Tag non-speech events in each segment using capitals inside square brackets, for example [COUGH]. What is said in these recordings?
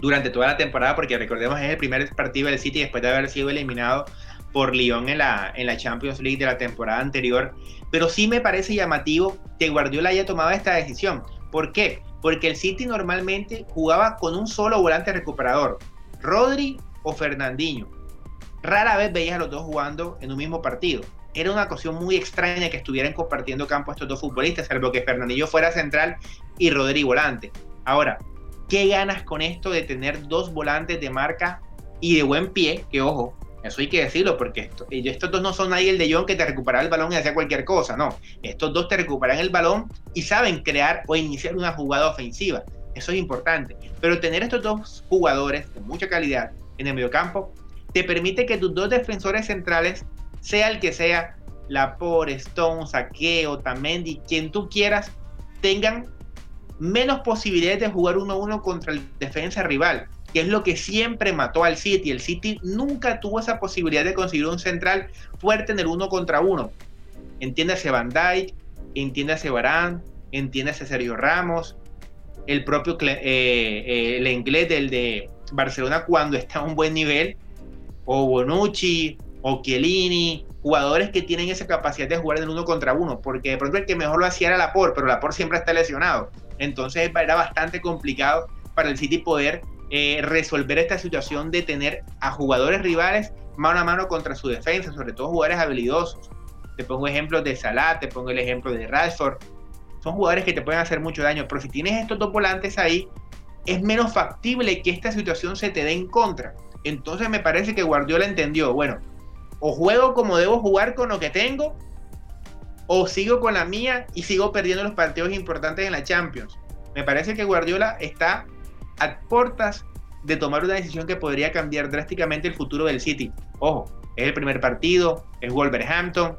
durante toda la temporada, porque recordemos es el primer partido del City después de haber sido eliminado por Lyon en la, en la Champions League de la temporada anterior. Pero sí me parece llamativo que Guardiola haya tomado esta decisión. ¿Por qué? Porque el City normalmente jugaba con un solo volante recuperador, Rodri o Fernandinho. Rara vez veías a los dos jugando en un mismo partido. Era una cuestión muy extraña que estuvieran compartiendo campo estos dos futbolistas, salvo que Fernandinho fuera central y Rodri volante. Ahora, ¿qué ganas con esto de tener dos volantes de marca y de buen pie? Que ojo, eso hay que decirlo, porque estos dos no son nadie el de John que te recupera el balón y hacía cualquier cosa, no. Estos dos te recuperan el balón y saben crear o iniciar una jugada ofensiva. Eso es importante. Pero tener estos dos jugadores de mucha calidad en el mediocampo te permite que tus dos defensores centrales, sea el que sea, Lapore, Stone, Saqueo, Tamendi, quien tú quieras, tengan menos posibilidades de jugar uno a uno contra el defensa rival que es lo que siempre mató al City. El City nunca tuvo esa posibilidad de conseguir un central fuerte en el uno contra uno. Entiéndase Van Dijk, entiéndase Barán, entiéndase Sergio Ramos, el propio eh, eh, el inglés del de Barcelona cuando está a un buen nivel, o Bonucci, o Chiellini, jugadores que tienen esa capacidad de jugar en el uno contra uno, porque de pronto el que mejor lo hacía era Laporte, pero Laporte siempre está lesionado. Entonces era bastante complicado para el City poder eh, resolver esta situación de tener a jugadores rivales mano a mano contra su defensa, sobre todo jugadores habilidosos. Te pongo ejemplos de Salah, te pongo el ejemplo de Rashford. Son jugadores que te pueden hacer mucho daño, pero si tienes estos dos volantes ahí, es menos factible que esta situación se te dé en contra. Entonces me parece que Guardiola entendió, bueno, o juego como debo jugar con lo que tengo, o sigo con la mía y sigo perdiendo los partidos importantes en la Champions. Me parece que Guardiola está a portas de tomar una decisión que podría cambiar drásticamente el futuro del City. Ojo, es el primer partido, es Wolverhampton,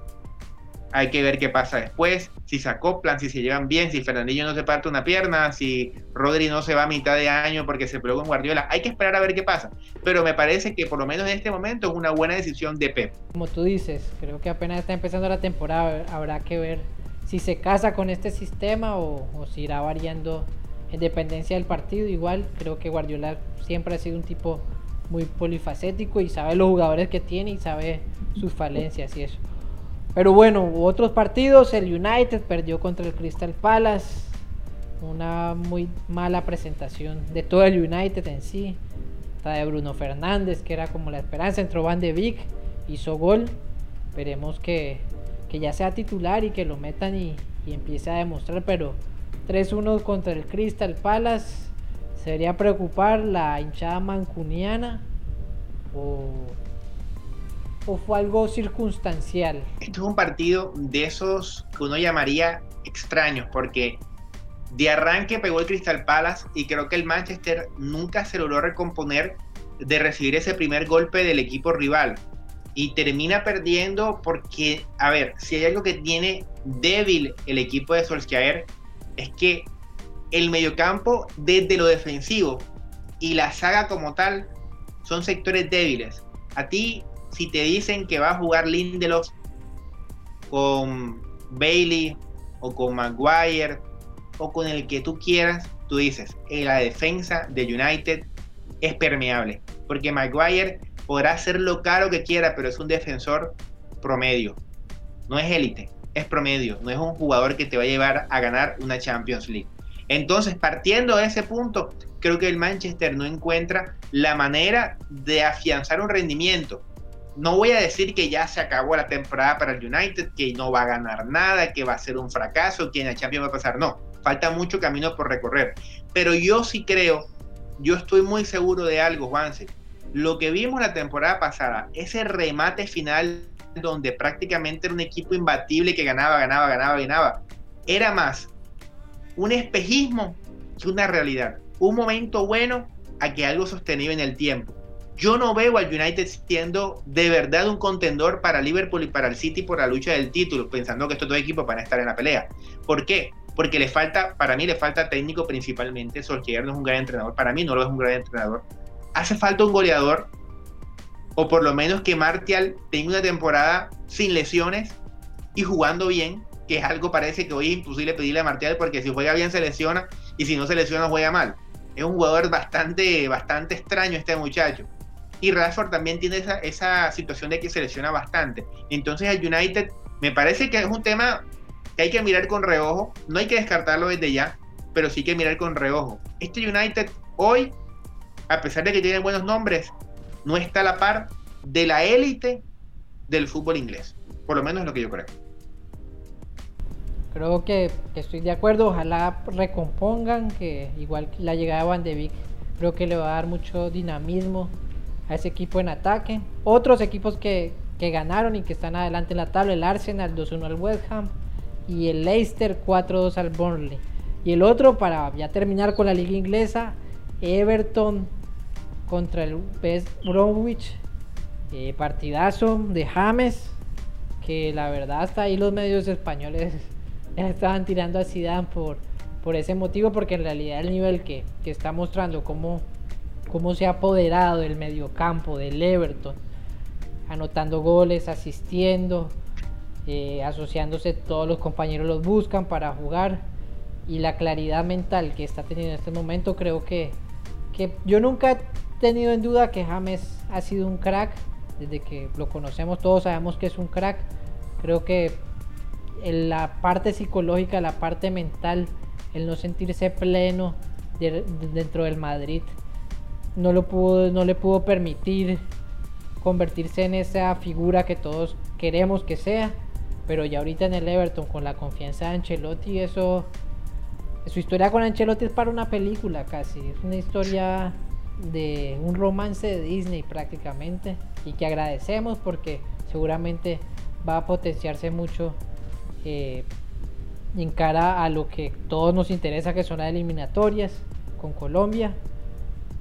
hay que ver qué pasa después, si se acoplan, si se llevan bien, si Fernandinho no se parte una pierna, si Rodri no se va a mitad de año porque se pegó con Guardiola, hay que esperar a ver qué pasa, pero me parece que por lo menos en este momento es una buena decisión de Pep. Como tú dices, creo que apenas está empezando la temporada, habrá que ver si se casa con este sistema o, o si irá variando en dependencia del partido. Igual creo que Guardiola siempre ha sido un tipo muy polifacético y sabe los jugadores que tiene y sabe sus falencias y eso. Pero bueno, otros partidos, el United perdió contra el Crystal Palace. Una muy mala presentación de todo el United en sí. Está de Bruno Fernández, que era como la esperanza. Entró Van de Vic, hizo gol. Esperemos que, que ya sea titular y que lo metan y, y empiece a demostrar. Pero 3-1 contra el Crystal Palace. ¿Sería preocupar la hinchada mancuniana? ¿O, ¿O fue algo circunstancial? Esto es un partido de esos que uno llamaría extraños, porque de arranque pegó el Crystal Palace y creo que el Manchester nunca se logró recomponer de recibir ese primer golpe del equipo rival. Y termina perdiendo porque, a ver, si hay algo que tiene débil el equipo de Solskjaer es que el mediocampo desde lo defensivo y la saga como tal son sectores débiles. A ti, si te dicen que va a jugar Lindelof con Bailey o con Maguire o con el que tú quieras, tú dices, en la defensa de United es permeable. Porque Maguire podrá ser lo caro que quiera, pero es un defensor promedio. No es élite es promedio, no es un jugador que te va a llevar a ganar una Champions League. Entonces, partiendo de ese punto, creo que el Manchester no encuentra la manera de afianzar un rendimiento. No voy a decir que ya se acabó la temporada para el United, que no va a ganar nada, que va a ser un fracaso, que en la Champions va a pasar. No, falta mucho camino por recorrer. Pero yo sí creo, yo estoy muy seguro de algo, Juanse. Lo que vimos la temporada pasada, ese remate final donde prácticamente era un equipo imbatible que ganaba, ganaba, ganaba, ganaba. Era más un espejismo que una realidad. Un momento bueno a que algo sostenido en el tiempo. Yo no veo al United siendo de verdad un contendor para Liverpool y para el City por la lucha del título, pensando que estos dos equipos van a estar en la pelea. ¿Por qué? Porque le falta, para mí le falta técnico principalmente. Solskjaer no es un gran entrenador, para mí no lo es un gran entrenador. Hace falta un goleador o por lo menos que Martial tenga una temporada sin lesiones y jugando bien, que es algo parece que hoy es imposible pedirle a Martial porque si juega bien se lesiona y si no se lesiona juega mal. es un jugador bastante, bastante extraño este muchacho. Y Rashford también tiene esa, esa situación de que se lesiona bastante. Entonces el United me parece que es un tema que hay que mirar con reojo. No hay que descartarlo desde ya, pero sí que mirar con reojo. Este United hoy, a pesar de que tiene buenos nombres, no está a la par de la élite del fútbol inglés. Por lo menos es lo que yo creo. Creo que, estoy de acuerdo. Ojalá recompongan que igual la llegada de Van de creo que le va a dar mucho dinamismo a ese equipo en ataque. Otros equipos que, que ganaron y que están adelante en la tabla, el Arsenal 2-1 al West Ham y el Leicester 4-2 al Burnley. Y el otro, para ya terminar con la liga inglesa, Everton contra el West Bromwich. Eh, partidazo de James, que la verdad hasta ahí los medios españoles [LAUGHS] estaban tirando a Zidane por, por ese motivo, porque en realidad el nivel que, está mostrando, cómo, cómo se ha apoderado del mediocampo del Everton, anotando goles, asistiendo, eh, asociándose, todos los compañeros los buscan para jugar y la claridad mental que está teniendo en este momento, creo que, que yo nunca he tenido en duda que James ha sido un crack, desde que lo conocemos todos sabemos que es un crack, creo que en la parte psicológica, la parte mental, el no sentirse pleno dentro del Madrid, no, lo pudo, no le pudo permitir convertirse en esa figura que todos queremos que sea. Pero ya ahorita en el Everton, con la confianza de Ancelotti, eso. Su historia con Ancelotti es para una película casi. Es una historia de un romance de Disney prácticamente. Y que agradecemos porque seguramente va a potenciarse mucho eh, en cara a lo que todos nos interesa, que son las eliminatorias con Colombia.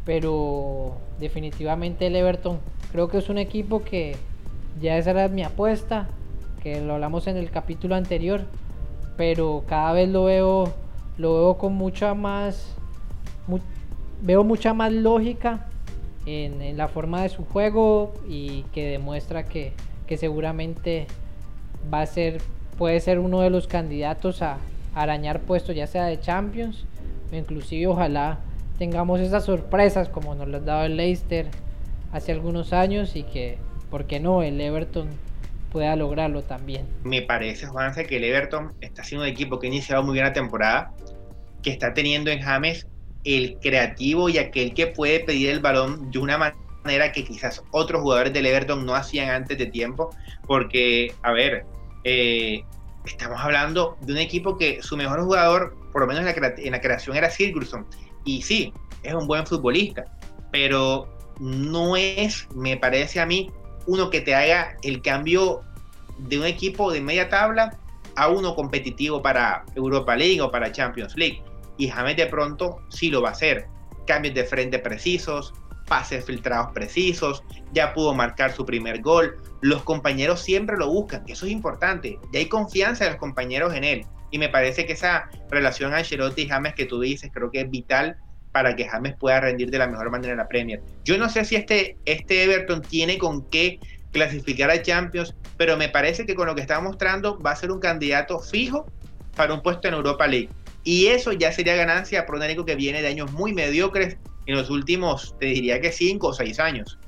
Pero definitivamente el Everton creo que es un equipo que ya esa era mi apuesta que lo hablamos en el capítulo anterior, pero cada vez lo veo, lo veo con mucha más, veo mucha más lógica en, la forma de su juego y que demuestra que, seguramente va a ser, puede ser uno de los candidatos a, arañar puestos ya sea de Champions o inclusive ojalá tengamos esas sorpresas como nos ha dado el Leicester hace algunos años y que, ¿por qué no? El Everton pueda lograrlo también. Me parece, Juanse, que el Everton está siendo un equipo que ha iniciado muy bien la temporada, que está teniendo en James el creativo y aquel que puede pedir el balón de una manera que quizás otros jugadores del Everton no hacían antes de tiempo, porque, a ver, eh, estamos hablando de un equipo que su mejor jugador, por lo menos en la, en la creación, era Sigurdsson, y sí, es un buen futbolista, pero no es, me parece a mí, uno que te haga el cambio de un equipo de media tabla a uno competitivo para Europa League o para Champions League. Y James de pronto sí lo va a hacer. Cambios de frente precisos, pases filtrados precisos, ya pudo marcar su primer gol. Los compañeros siempre lo buscan, que eso es importante. Y hay confianza de los compañeros en él. Y me parece que esa relación Ancelotti y James que tú dices creo que es vital para que James pueda rendir de la mejor manera en la Premier. Yo no sé si este, este Everton tiene con qué clasificar a Champions, pero me parece que con lo que está mostrando va a ser un candidato fijo para un puesto en Europa League. Y eso ya sería ganancia para un equipo que viene de años muy mediocres en los últimos, te diría que 5 o 6 años.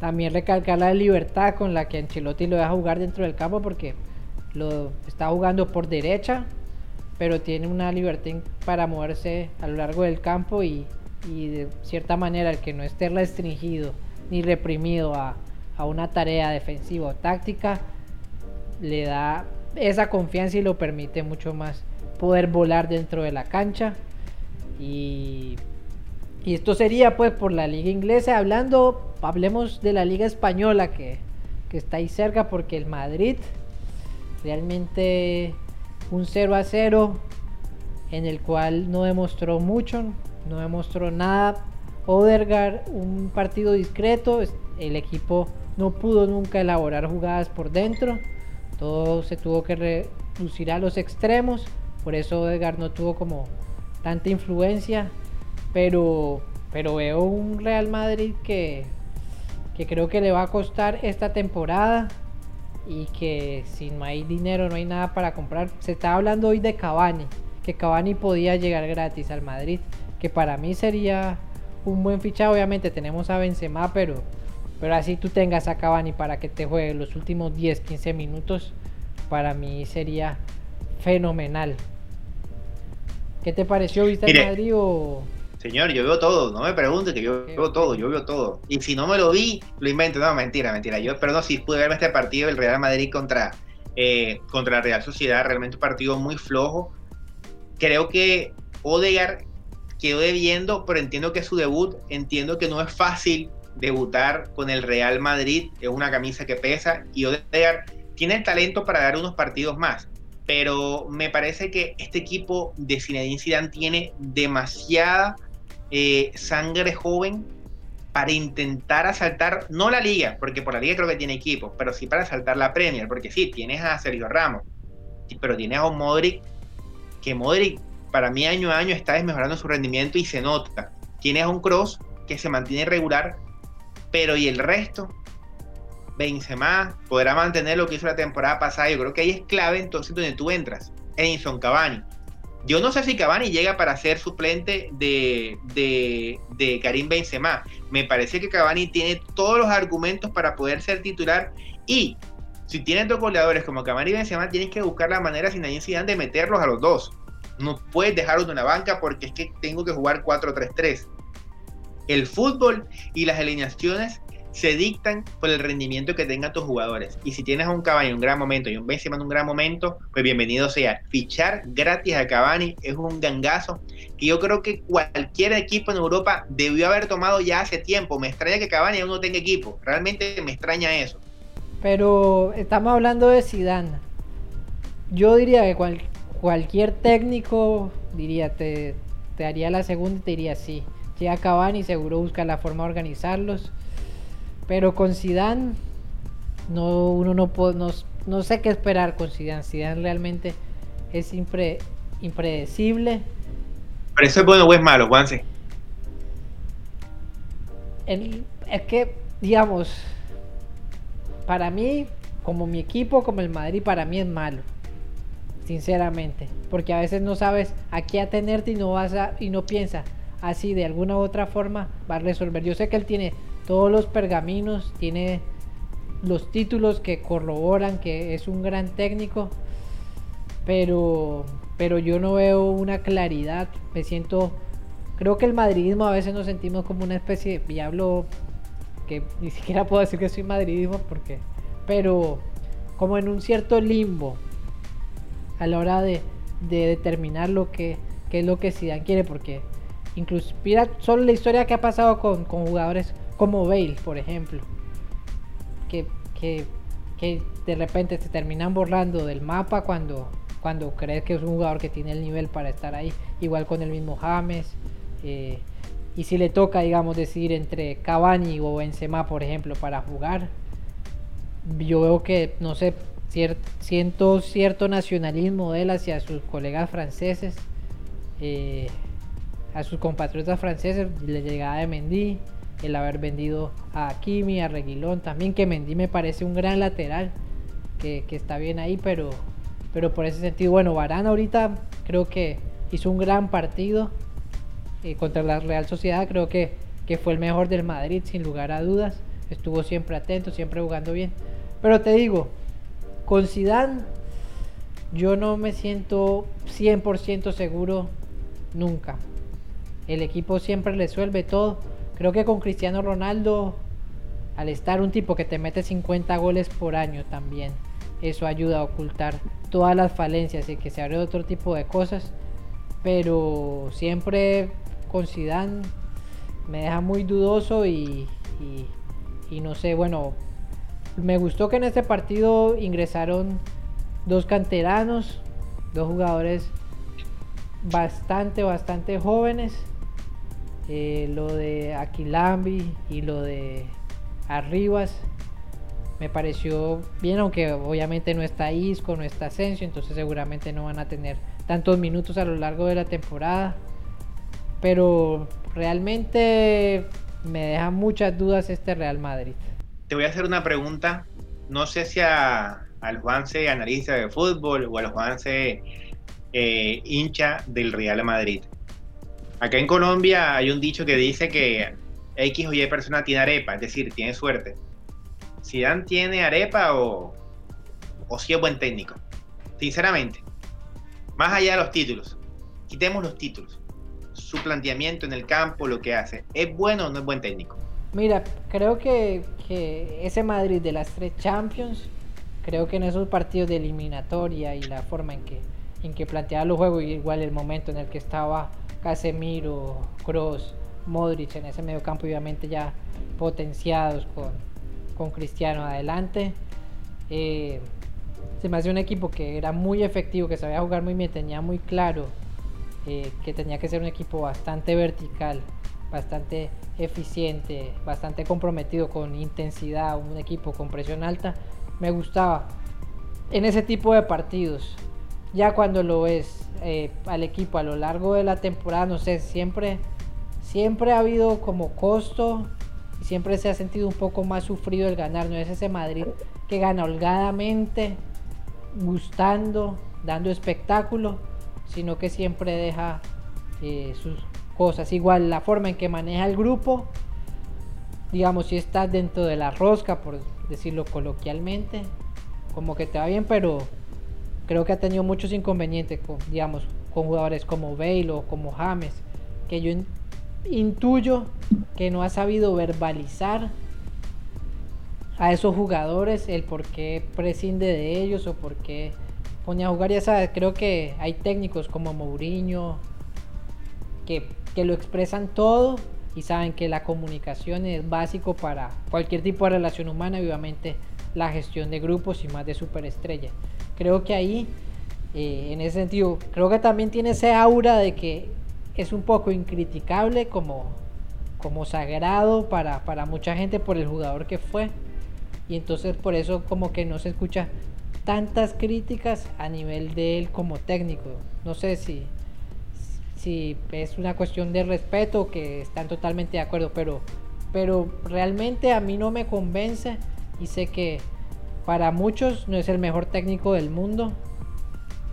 También recalcar la libertad con la que Ancelotti lo deja jugar dentro del campo porque lo está jugando por derecha pero tiene una libertad para moverse a lo largo del campo y, de cierta manera el que no esté restringido ni reprimido a, una tarea defensiva o táctica le da esa confianza y lo permite mucho más poder volar dentro de la cancha. Y, y esto sería pues por la liga inglesa. Hablando hablemos de la liga española que, que está ahí cerca porque el Madrid realmente un 0 a 0 en el cual no demostró mucho, no demostró nada. Odergar, un partido discreto, el equipo no pudo nunca elaborar jugadas por dentro, todo se tuvo que reducir a los extremos, por eso Odegar no tuvo como tanta influencia, pero, pero veo un Real Madrid que, que creo que le va a costar esta temporada y que si no hay dinero, no hay nada para comprar. Se está hablando hoy de Cavani, que Cavani podía llegar gratis al Madrid, que para mí sería un buen fichaje. Obviamente tenemos a Benzema, pero, pero así tú tengas a Cavani para que te juegue los últimos 10, 15 minutos, para mí sería fenomenal. ¿Qué te pareció? ¿Viste el Madrid o...? Señor, yo veo todo, no me pregunte que yo veo todo, yo veo todo. Y si no me lo vi, lo invento. No, mentira, mentira. Yo, pero no, si pude verme este partido del Real Madrid contra, eh, contra la Real Sociedad, realmente un partido muy flojo. Creo que Odegaard quedó debiendo, pero entiendo que su debut, entiendo que no es fácil debutar con el Real Madrid, es una camisa que pesa y Odegaard tiene el talento para dar unos partidos más, pero me parece que este equipo de Zinedine Zidane tiene demasiada eh, sangre joven para intentar asaltar, no la liga, porque por la liga creo que tiene equipo, pero sí para asaltar la Premier, porque sí, tienes a Sergio Ramos, pero tienes a un Modric, que Modric para mí año a año está desmejorando su rendimiento y se nota. Tienes a un Cross que se mantiene regular, pero ¿y el resto? Benzema podrá mantener lo que hizo la temporada pasada. Yo creo que ahí es clave entonces donde tú entras. Edinson Cavani. Yo no sé si Cavani llega para ser suplente de, de, de, Karim Benzema. Me parece que Cavani tiene todos los argumentos para poder ser titular y si tienes dos goleadores como Cavani y Benzema, tienes que buscar la manera sin nadie de meterlos a los dos. No puedes dejar uno en la banca porque es que tengo que jugar 4-3-3. El fútbol y las alineaciones se dictan por el rendimiento que tengan tus jugadores. Y si tienes a un Cavani en un gran momento y un Benzema en un gran momento, pues bienvenido sea. Fichar gratis a Cavani es un gangazo que yo creo que cualquier equipo en Europa debió haber tomado ya hace tiempo. Me extraña que Cavani aún no tenga equipo. Realmente me extraña eso. Pero estamos hablando de Zidane. Yo diría que cual, cualquier técnico diría, te, haría la segunda y te diría sí. Llega Cavani, seguro busca la forma de organizarlos. Pero con Zidane, no, uno no, puede, no, sé qué esperar con Zidane. Zidane realmente es impre, impredecible. ¿Pero eso es bueno o es malo, Juanse? es que, digamos, para mí, como mi equipo, como el Madrid, para mí es malo sinceramente, porque a veces no sabes a qué atenerte y no vas a, y no piensa así de alguna u otra forma va a resolver. Yo sé que él tiene todos los pergaminos, tiene los títulos que corroboran que es un gran técnico, pero pero yo no veo una claridad, me siento creo que el madridismo a veces nos sentimos como una especie de diablo que ni siquiera puedo decir que soy madridismo porque pero como en un cierto limbo a la hora de, determinar lo que, es lo que Zidane quiere, porque incluso mira solo la historia que ha pasado con, jugadores como Bale, por ejemplo, que, que, de repente se terminan borrando del mapa cuando, cuando crees que es un jugador que tiene el nivel para estar ahí, igual con el mismo James. Eh, y si le toca, digamos, decidir entre Cavani o Benzema, por ejemplo, para jugar, yo veo que, no sé, siento cierto nacionalismo de él hacia sus colegas franceses, eh, a sus compatriotas franceses, la llegada de Mendy, el haber vendido a Kimi, a Reguilón, también que Mendy me parece un gran lateral, que, está bien ahí, pero, pero por ese sentido, bueno, Varane ahorita creo que hizo un gran partido eh, contra la Real Sociedad, creo que, que fue el mejor del Madrid, sin lugar a dudas, estuvo siempre atento, siempre jugando bien, pero te digo, con Zidane yo no me siento 100% seguro nunca. El equipo siempre resuelve todo. Creo que con Cristiano Ronaldo, al estar un tipo que te mete 50 goles por año también, eso ayuda a ocultar todas las falencias y que se abre otro tipo de cosas. Pero siempre con Zidane me deja muy dudoso y, y no sé, bueno, me gustó que en este partido ingresaron dos canteranos, dos jugadores bastante, bastante jóvenes. Eh, lo de Aquilambi y lo de Arribas me pareció bien, aunque obviamente no está Isco, no está Asensio, entonces seguramente no van a tener tantos minutos a lo largo de la temporada. Pero realmente me deja muchas dudas este Real Madrid te voy a hacer una pregunta, no sé si a, al Juanse analista de fútbol o al Juanse eh, hincha del Real Madrid. Acá en Colombia hay un dicho que dice que X o Y persona tiene arepa, es decir, tiene suerte. ¿Zidane tiene arepa o, o si es buen técnico? Sinceramente, más allá de los títulos, quitemos los títulos. Su planteamiento en el campo, lo que hace, ¿es bueno o no es buen técnico? Mira, creo que, que ese Madrid de las tres Champions, creo que en esos partidos de eliminatoria y la forma en que, en que planteaba los juegos, igual el momento en el que estaba Casemiro, Kroos, Modric en ese medio campo, obviamente ya potenciados con, con Cristiano adelante. Eh, se me hace un equipo que era muy efectivo, que sabía jugar muy bien, tenía muy claro eh, que tenía que ser un equipo bastante vertical, bastante eficiente, bastante comprometido con intensidad, un equipo con presión alta. Me gustaba en ese tipo de partidos. Ya cuando lo ves eh, al equipo a lo largo de la temporada, no sé, siempre, siempre ha habido como costo y siempre se ha sentido un poco más sufrido el ganar. No es ese Madrid que gana holgadamente, gustando, dando espectáculo, sino que siempre deja eh, sus cosas. Igual la forma en que maneja el grupo, digamos, si estás dentro de la rosca, por decirlo coloquialmente, como que te va bien, pero creo que ha tenido muchos inconvenientes con, digamos, con jugadores como Bale o como James, que yo intuyo que no ha sabido verbalizar a esos jugadores el por qué prescinde de ellos o por qué pone a jugar. Ya sabes, creo que hay técnicos como Mourinho que, que lo expresan todo y saben que la comunicación es básico para cualquier tipo de relación humana y obviamente la gestión de grupos y más de superestrella creo que ahí, eh, en ese sentido, creo que también tiene ese aura de que es un poco incriticable como, como sagrado para, para mucha gente por el jugador que fue. Y entonces por eso como que no se escucha tantas críticas a nivel de él como técnico. No sé si, si es una cuestión de respeto que están totalmente de acuerdo, pero, pero realmente a mí no me convence y sé que para muchos no es el mejor técnico del mundo.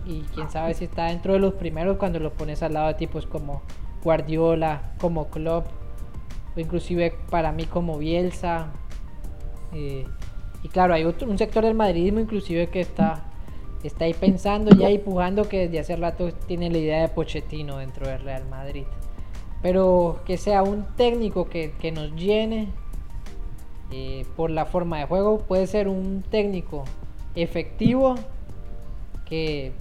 Y quién sabe si está dentro de los primeros cuando lo pones al lado de tipos como Guardiola, como Klopp, o inclusive para mí como Bielsa. Eh, y claro, hay otro, un sector del madridismo inclusive que está, está ahí pensando, ya empujando que desde hace rato tiene la idea de Pochettino dentro del Real Madrid. Pero que sea un técnico que, que nos llene eh, por la forma de juego. Puede ser un técnico efectivo que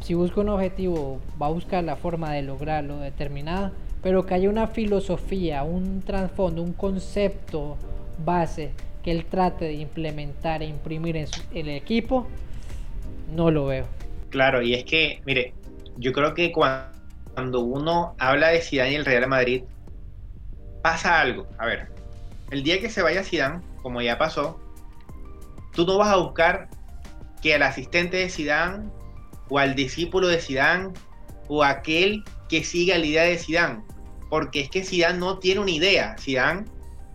si busca un objetivo va a buscar la forma de lograrlo determinada, pero que haya una filosofía, un trasfondo, un concepto base que él trate de implementar e imprimir en, el equipo, no lo veo. Claro, y es que, mire, yo creo que cuando uno habla de Zidane y el Real Madrid, pasa algo. A ver, el día que se vaya Zidane, como ya pasó, tú no vas a buscar que al asistente de Zidane o al discípulo de Zidane o aquel que siga la idea de Zidane, porque es que Zidane no tiene una idea, Zidane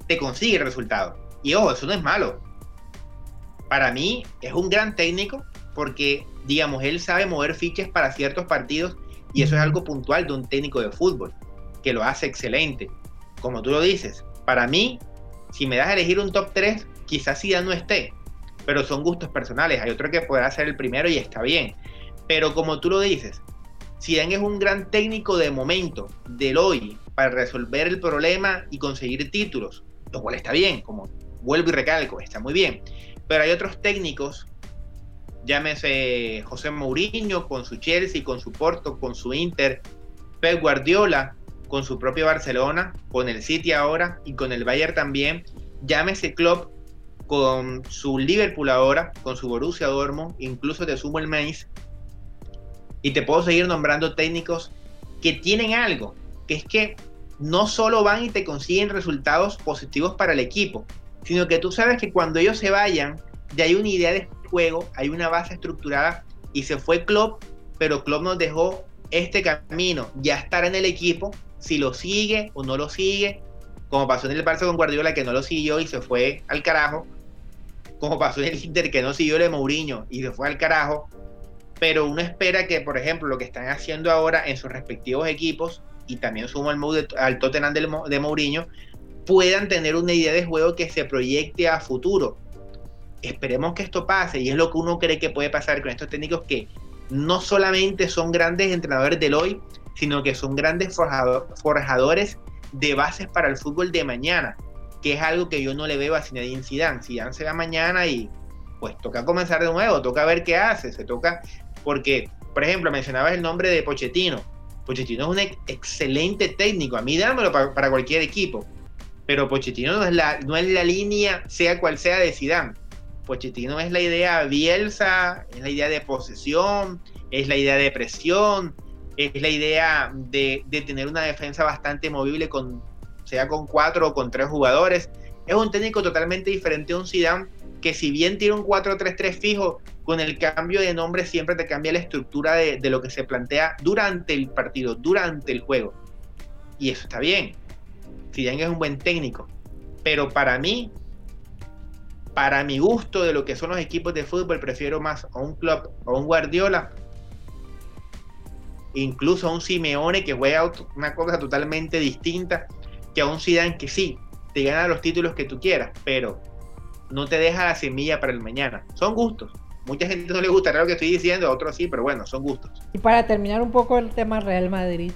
te consigue el resultado. Y ojo, eso no es malo. Para mí es un gran técnico porque, digamos, él sabe mover fichas para ciertos partidos y eso es algo puntual de un técnico de fútbol, que lo hace excelente. Como tú lo dices, para mí si me das a elegir un top 3, quizás ya no esté, pero son gustos personales. Hay otro que podrá ser el primero y está bien. Pero como tú lo dices, Zidane es un gran técnico de momento, del hoy, para resolver el problema y conseguir títulos, lo cual está bien, como vuelvo y recalco, está muy bien. Pero hay otros técnicos, llámese José Mourinho con su Chelsea, con su Porto, con su Inter, Pep Guardiola, con su propio Barcelona, con el City ahora y con el Bayern también. Llámese Klopp con su Liverpool ahora, con su Borussia Dortmund, incluso te sumo el Mainz. Y te puedo seguir nombrando técnicos que tienen algo, que es que no solo van y te consiguen resultados positivos para el equipo, sino que tú sabes que cuando ellos se vayan, ya hay una idea de juego, hay una base estructurada y se fue Klopp, pero Klopp nos dejó este camino, ya estar en el equipo si lo sigue o no lo sigue, como pasó en el Barça con Guardiola que no lo siguió y se fue al carajo, como pasó en el Inter que no siguió el de Mourinho y se fue al carajo, pero uno espera que, por ejemplo, lo que están haciendo ahora en sus respectivos equipos y también sumo al, al Tottenham de, de Mourinho, puedan tener una idea de juego que se proyecte a futuro. Esperemos que esto pase y es lo que uno cree que puede pasar con estos técnicos que no solamente son grandes entrenadores del hoy, sino que son grandes forjadores de bases para el fútbol de mañana, que es algo que yo no le veo a Zinedine Zidane. Zidane se va mañana y pues toca comenzar de nuevo, toca ver qué hace, se toca porque, por ejemplo, mencionabas el nombre de Pochettino. Pochettino es un excelente técnico, a mí dámelo para, cualquier equipo, pero Pochettino no es, la, no es la línea, sea cual sea, de Zidane. Pochettino es la idea Bielsa, es la idea de posesión, es la idea de presión, es la idea de, tener una defensa bastante movible, con, sea con cuatro o con tres jugadores. Es un técnico totalmente diferente a un Zidane que si bien tiene un 4-3-3 fijo, con el cambio de nombre siempre te cambia la estructura de, de, lo que se plantea durante el partido, durante el juego. Y eso está bien. Zidane es un buen técnico. Pero para mí, para mi gusto de lo que son los equipos de fútbol, prefiero más a un club o un Guardiola incluso a un Simeone que juega una cosa totalmente distinta que a un Zidane que sí, te gana los títulos que tú quieras, pero no te deja la semilla para el mañana. Son gustos. Mucha gente no le gustará lo que estoy diciendo, a otros sí, pero bueno, son gustos. Y para terminar un poco el tema Real Madrid,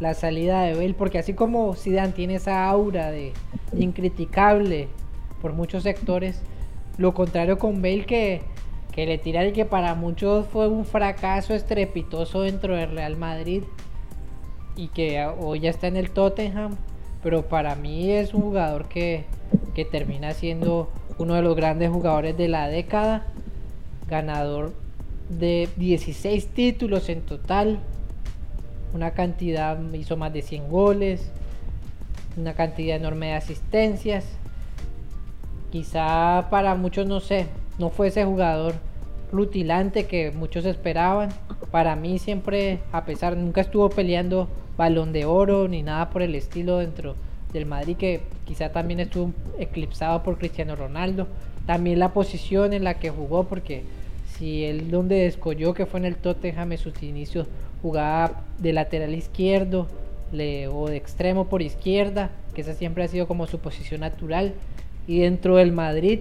la salida de Bale, porque así como Zidane tiene esa aura de incriticable por muchos sectores, lo contrario con Bale que que le tira el que para muchos fue un fracaso estrepitoso dentro del Real Madrid y que hoy ya está en el Tottenham, pero para mí es un jugador que, que termina siendo uno de los grandes jugadores de la década, ganador de 16 títulos en total, una cantidad, hizo más de 100 goles, una cantidad enorme de asistencias. Quizá para muchos, no sé, no fue ese jugador rutilante que muchos esperaban. Para mí siempre, a pesar, nunca estuvo peleando balón de oro ni nada por el estilo dentro del Madrid, que quizá también estuvo eclipsado por Cristiano Ronaldo. También la posición en la que jugó, porque si él donde descolló, que fue en el Tottenham en sus inicios, jugaba de lateral izquierdo le, o de extremo por izquierda, que esa siempre ha sido como su posición natural. Y dentro del Madrid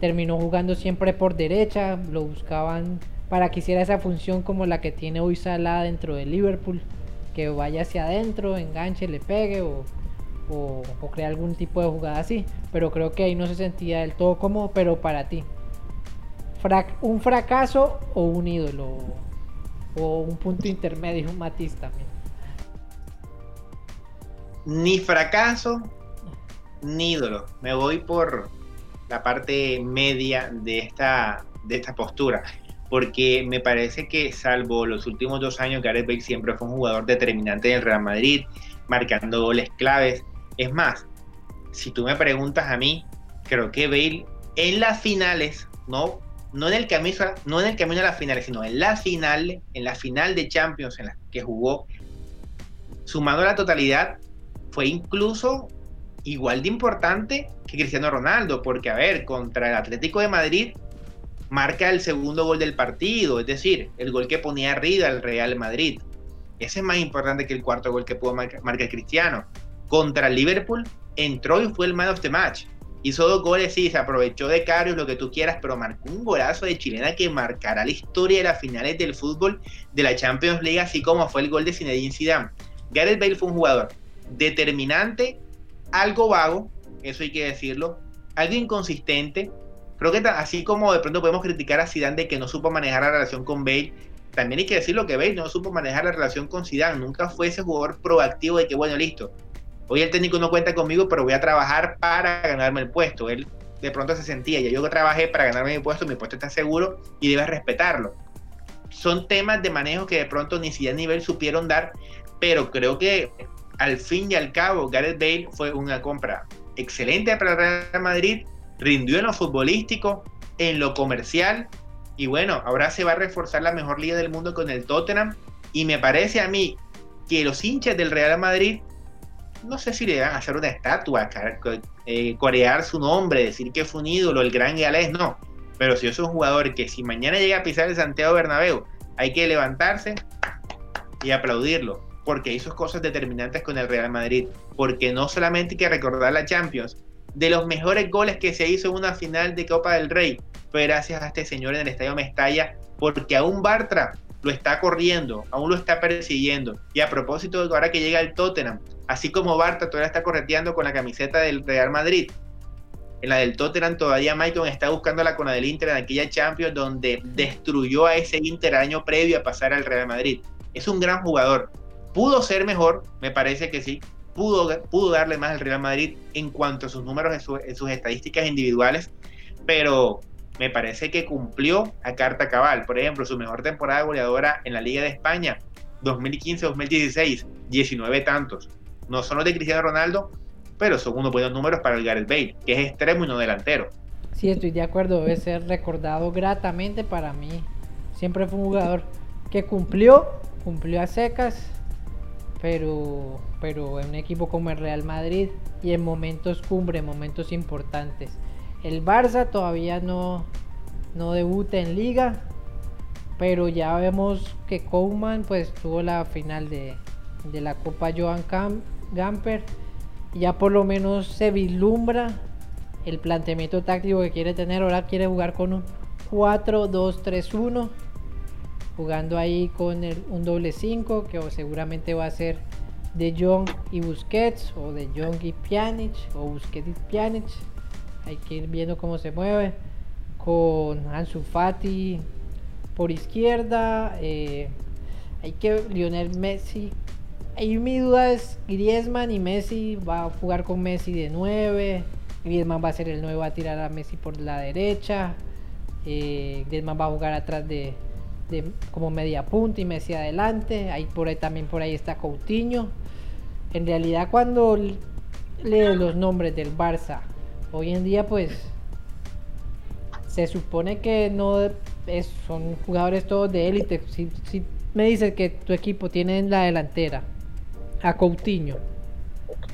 terminó jugando siempre por derecha, lo buscaban para que hiciera esa función como la que tiene hoy Salah dentro de Liverpool, que vaya hacia adentro, enganche, le pegue o, o, crea algún tipo de jugada así, pero creo que ahí no se sentía del todo cómodo, pero para ti, un fracaso o un ídolo o un punto intermedio, un matiz también. Ni fracaso ni ídolo, me voy por la parte media de esta, de esta postura, porque me parece que salvo los últimos dos años, Gareth Bale siempre fue un jugador determinante del Real Madrid, marcando goles claves. Es más, si tú me preguntas a mí, creo que Bale en las finales, no, no, en, el camino, no en el camino a las finales, sino en la final, en la final de Champions en la que jugó, sumando la totalidad, fue incluso igual de importante que Cristiano Ronaldo, porque a ver, contra el Atlético de Madrid marca el segundo gol del partido, es decir, el gol que ponía arriba el Real Madrid. Ese es más importante que el cuarto gol que pudo marcar, Cristiano. Contra el Liverpool entró y fue el man of the match. Hizo dos goles, sí, se aprovechó de Carius, lo que tú quieras, pero marcó un golazo de chilena que marcará la historia de las finales del fútbol de la Champions League, así como fue el gol de Zinedine Zidane. Gareth Bale fue un jugador determinante algo vago, eso hay que decirlo, algo inconsistente. Creo que así como de pronto podemos criticar a Zidane de que no supo manejar la relación con Bale, también hay que decirlo que Bale no supo manejar la relación con Zidane, nunca fue ese jugador proactivo de que bueno, listo. Hoy el técnico no cuenta conmigo, pero voy a trabajar para ganarme el puesto. Él de pronto se sentía, ya yo trabajé para ganarme mi puesto, mi puesto está seguro y debes respetarlo. Son temas de manejo que de pronto ni Zidane ni Bale supieron dar, pero creo que al fin y al cabo, Gareth Bale fue una compra excelente para Real Madrid, rindió en lo futbolístico, en lo comercial, y bueno, ahora se va a reforzar la mejor liga del mundo con el Tottenham, y me parece a mí que los hinchas del Real Madrid, no sé si le van a hacer una estatua, eh, corear su nombre, decir que fue un ídolo, el gran galés, no, pero si es un jugador que si mañana llega a pisar el Santiago Bernabéu, hay que levantarse y aplaudirlo porque hizo cosas determinantes con el Real Madrid, porque no solamente hay que recordar la Champions, de los mejores goles que se hizo en una final de Copa del Rey, fue gracias a este señor en el Estadio Mestalla, porque aún Bartra lo está corriendo, aún lo está persiguiendo. Y a propósito, ahora que llega el Tottenham, así como Bartra todavía está correteando con la camiseta del Real Madrid, en la del Tottenham todavía Maicon está buscando la cona del Inter en aquella Champions donde destruyó a ese Inter año previo a pasar al Real Madrid. Es un gran jugador. Pudo ser mejor, me parece que sí. Pudo, pudo darle más al Real Madrid en cuanto a sus números, en, sus estadísticas individuales, pero me parece que cumplió a carta cabal. Por ejemplo, su mejor temporada goleadora en la Liga de España, 2015-2016, 19 tantos. No son los de Cristiano Ronaldo, pero son unos buenos números para el Gareth Bale, que es extremo y no delantero. Sí, estoy de acuerdo, debe ser recordado gratamente para mí. Siempre fue un jugador que cumplió, cumplió a secas, pero, pero en un equipo como el Real Madrid y en momentos cumbre, momentos importantes. El Barça todavía no, no debuta en liga, pero ya vemos que Koeman pues tuvo la final de, de la Copa Joan Gamper ya por lo menos se vislumbra el planteamiento táctico que quiere tener. Ahora quiere jugar con un 4-2-3-1, jugando ahí con un doble 5 que seguramente va a ser de Jong y Busquets o de Jong y Pjanic o Busquets y Pjanic. Hay que ir viendo cómo se mueve con Ansu Fati por izquierda. Eh, hay que Lionel Messi Ahí mi duda es Griezmann y Messi va a jugar con Messi de 9. Griezmann va a ser el 9, va a tirar a Messi por la derecha. Eh, Griezmann va a jugar atrás de, como media punta y Messi adelante. Ahí por ahí también por ahí está Coutinho. En realidad cuando leo los nombres del Barça hoy en día pues se supone que no es, son jugadores todos de élite. Si, si me dices que tu equipo tiene en la delantera a Coutinho,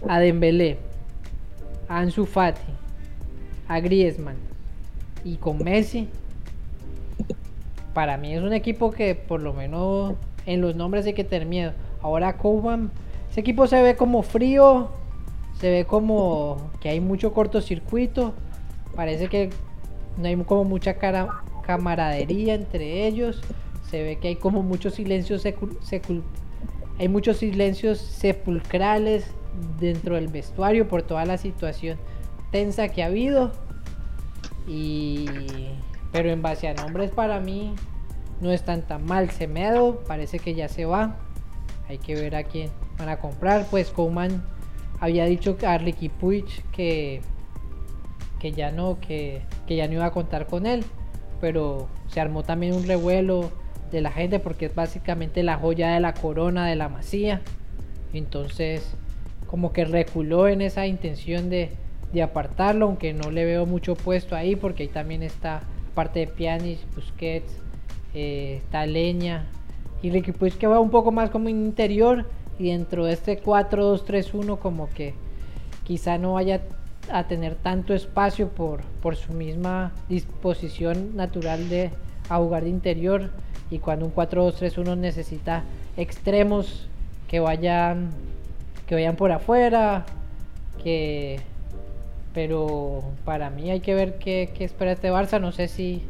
a Dembélé, a Ansu Fati, a Griezmann y con Messi, para mí es un equipo que por lo menos en los nombres hay que tener miedo. Ahora Koeman, ese equipo se ve como frío, se ve como que hay mucho cortocircuito, parece que no hay como mucha camaradería entre ellos, se ve que hay como mucho silencio secul, hay muchos silencios sepulcrales dentro del vestuario por toda la situación tensa que ha habido. Y pero en base a nombres para mí no están tan mal. Semedo parece que ya se va. Hay que ver a quién van a comprar. Pues Coman había dicho a Ricky Puig que que ya no que, que ya no iba a contar con él. Pero se armó también un revuelo de la gente porque es básicamente la joya de la corona de la masía. Entonces, como que reculó en esa intención de, apartarlo, aunque no le veo mucho puesto ahí porque ahí también está parte de Pianis, Busquets, eh, y el equipo es que va un poco más como interior y dentro de este 4-2-3-1 como que quizá no vaya a tener tanto espacio por, por su misma disposición natural de a jugar de interior y cuando un 4-2-3-1 necesita extremos que vayan que vayan por afuera que pero para mí hay que ver qué, espera este Barça no sé si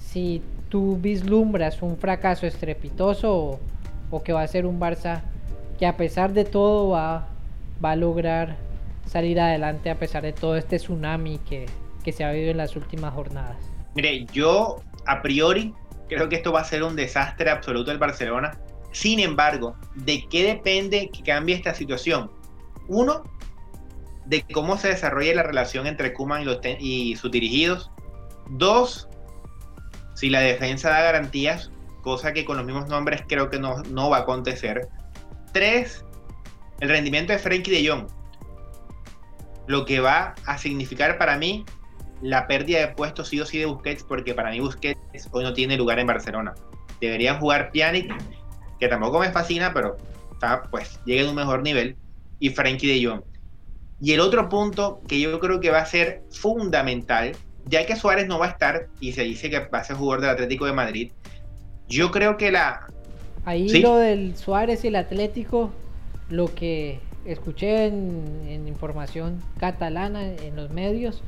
si tú vislumbras un fracaso estrepitoso o, que va a ser un Barça que a pesar de todo va, va a lograr salir adelante a pesar de todo este tsunami que, que se ha vivido en las últimas jornadas. Mire, yo a priori Creo que esto va a ser un desastre absoluto del Barcelona. Sin embargo, ¿de qué depende que cambie esta situación? Uno, de cómo se desarrolla la relación entre Kuman y, sus dirigidos. Dos, si la defensa da garantías, cosa que con los mismos nombres creo que no, no va a acontecer. Tres, el rendimiento de Frenkie de Jong. Lo que va a significar para mí la pérdida de puestos sí o sí de Busquets, porque para mí Busquets hoy no tiene lugar en Barcelona. Deberían jugar Pjanic, que tampoco me fascina, pero está, pues llega a un mejor nivel, y Frankie de Jong. Y el otro punto que yo creo que va a ser fundamental, ya que Suárez no va a estar y se dice que va a ser jugador del Atlético de Madrid, yo creo que la, Ahí lo del Suárez y el Atlético, lo que escuché en, información catalana en los medios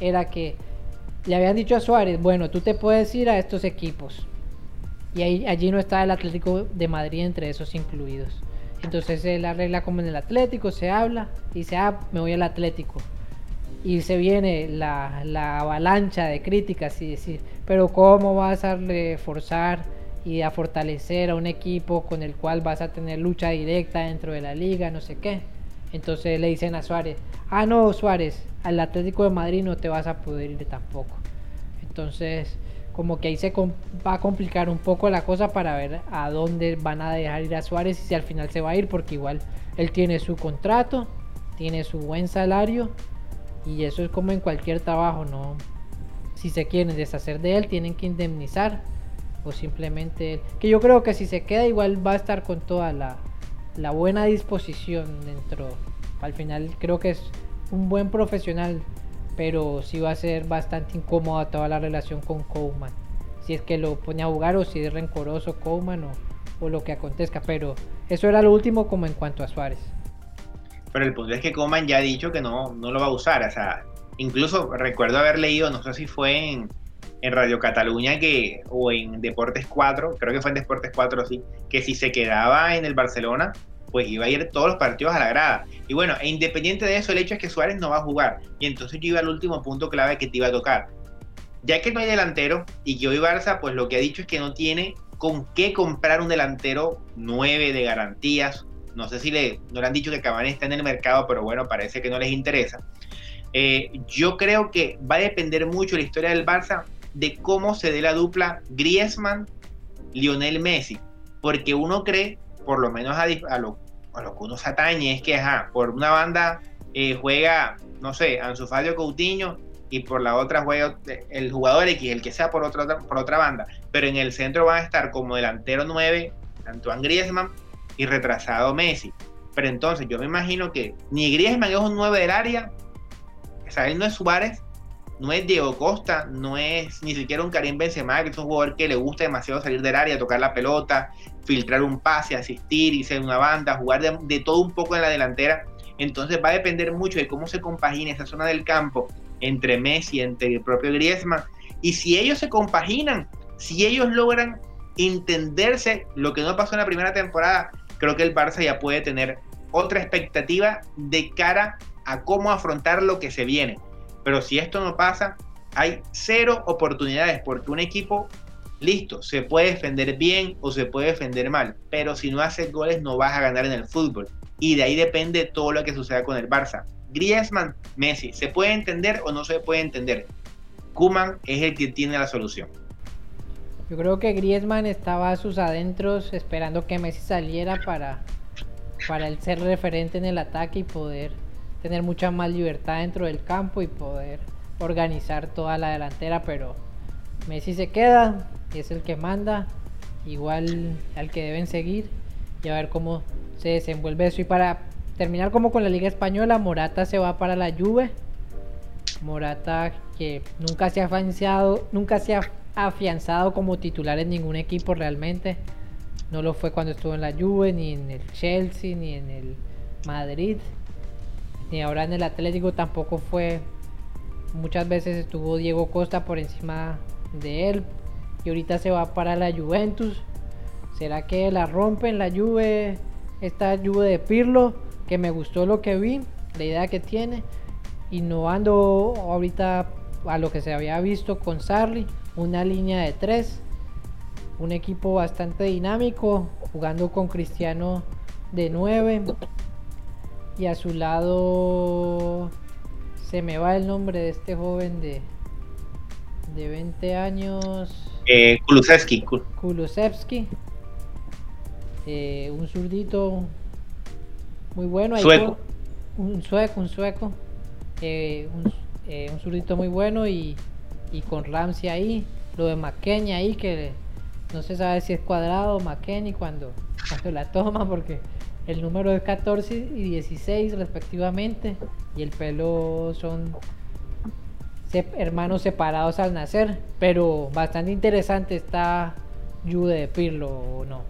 era que le habían dicho a Suárez, bueno, tú te puedes ir a estos equipos. Y ahí, allí no está el Atlético de Madrid entre esos incluidos. Entonces él arregla como en el Atlético, se habla y dice, ah, me voy al Atlético. Y se viene la, la avalancha de críticas y decir, pero ¿cómo vas a reforzar y a fortalecer a un equipo con el cual vas a tener lucha directa dentro de la liga, no sé qué? Entonces le dicen a Suárez, ah, no, Suárez, al Atlético de Madrid no te vas a poder ir tampoco. Entonces, como que ahí se va a complicar un poco la cosa para ver a dónde van a dejar ir a Suárez y si al final se va a ir, porque igual él tiene su contrato, tiene su buen salario y eso es como en cualquier trabajo, ¿no? Si se quieren deshacer de él, tienen que indemnizar o simplemente que yo creo que si se queda igual va a estar con toda la, la buena disposición dentro. Al final creo que es un buen profesional, pero sí va a ser bastante incómoda toda la relación con Coleman. Si es que lo pone a jugar o si es rencoroso Coleman o, o lo que acontezca. Pero eso era lo último como en cuanto a Suárez. Pero el punto es que Coleman ya ha dicho que no, no lo va a usar. O sea, incluso recuerdo haber leído, no sé si fue en, en Radio Cataluña que, o en Deportes 4, creo que fue en Deportes 4 sí, que si se quedaba en el Barcelona, pues iba a ir todos los partidos a la grada. Y bueno, e independiente de eso, el hecho es que Suárez no va a jugar. Y entonces yo iba al último punto clave que te iba a tocar. Ya que no hay delantero y que hoy Barça, pues lo que ha dicho es que no tiene con qué comprar un delantero 9 de garantías. No sé si le, no le han dicho que Cavani está en el mercado, pero bueno, parece que no les interesa. Eh, yo creo que va a depender mucho la historia del Barça de cómo se dé la dupla Griezmann-Lionel Messi. Porque uno cree, por lo menos a, lo, a lo que uno se atañe, es que ajá, por una banda eh, juega, no sé, Ansu Fabio Coutinho y por la otra juega el jugador X, el que sea por otra, por otra banda. Pero en el centro van a estar como delantero 9, Antoine Griezmann y retrasado Messi. Pero entonces yo me imagino que ni Griezmann es un 9 del área, o sea, él no es Suárez, no es Diego Costa, no es ni siquiera un Karim Benzema, que es un jugador que le gusta demasiado salir del área, tocar la pelota, filtrar un pase, asistir, irse en una banda, jugar de, todo un poco en la delantera. Entonces va a depender mucho de cómo se compagina esa zona del campo entre Messi, entre el propio Griezmann. Y si ellos se compaginan, si ellos logran entenderse lo que no pasó en la primera temporada, creo que el Barça ya puede tener otra expectativa de cara a cómo afrontar lo que se viene. Pero si esto no pasa, hay cero oportunidades porque un equipo, listo, se puede defender bien o se puede defender mal, pero si no haces goles no vas a ganar en el fútbol. Y de ahí depende todo lo que suceda con el Barça. Griezmann, Messi, ¿se puede entender o no se puede entender? Kuman es el que tiene la solución. Yo creo que Griezmann estaba a sus adentros esperando que Messi saliera para, para ser referente en el ataque y poder tener mucha más libertad dentro del campo y poder organizar toda la delantera, pero Messi se queda es el que manda, igual al que deben seguir y a ver cómo se desenvuelve eso. Y para terminar como con la Liga Española, Morata se va para la Juve. Morata que nunca se ha afianzado, nunca se ha afianzado como titular en ningún equipo realmente. No lo fue cuando estuvo en la Juve, ni en el Chelsea, ni en el Madrid ni ahora en el Atlético tampoco fue. Muchas veces estuvo Diego Costa por encima de él. Y ahorita se va para la Juventus. ¿Será que la rompe en la Juve? Esta Juve de Pirlo. Que me gustó lo que vi. La idea que tiene. Innovando ahorita a lo que se había visto con Sarri. Una línea de tres. Un equipo bastante dinámico. Jugando con Cristiano de 9 y a su lado se me va el nombre de este joven de, de 20 años. Eh, Kulusevski. Kulusevski. Eh, un zurdito muy bueno. Sueco. Un sueco, un sueco. Eh, un, eh, un, zurdito muy bueno y, y, con Ramsey ahí. Lo de McKenny ahí que no se sabe si es cuadrado o McKenny cuando, cuando la toma porque el número es 14 y 16 respectivamente. Y el pelo son hermanos separados al nacer. Pero bastante interesante está Jude de Pirlo, ¿o no?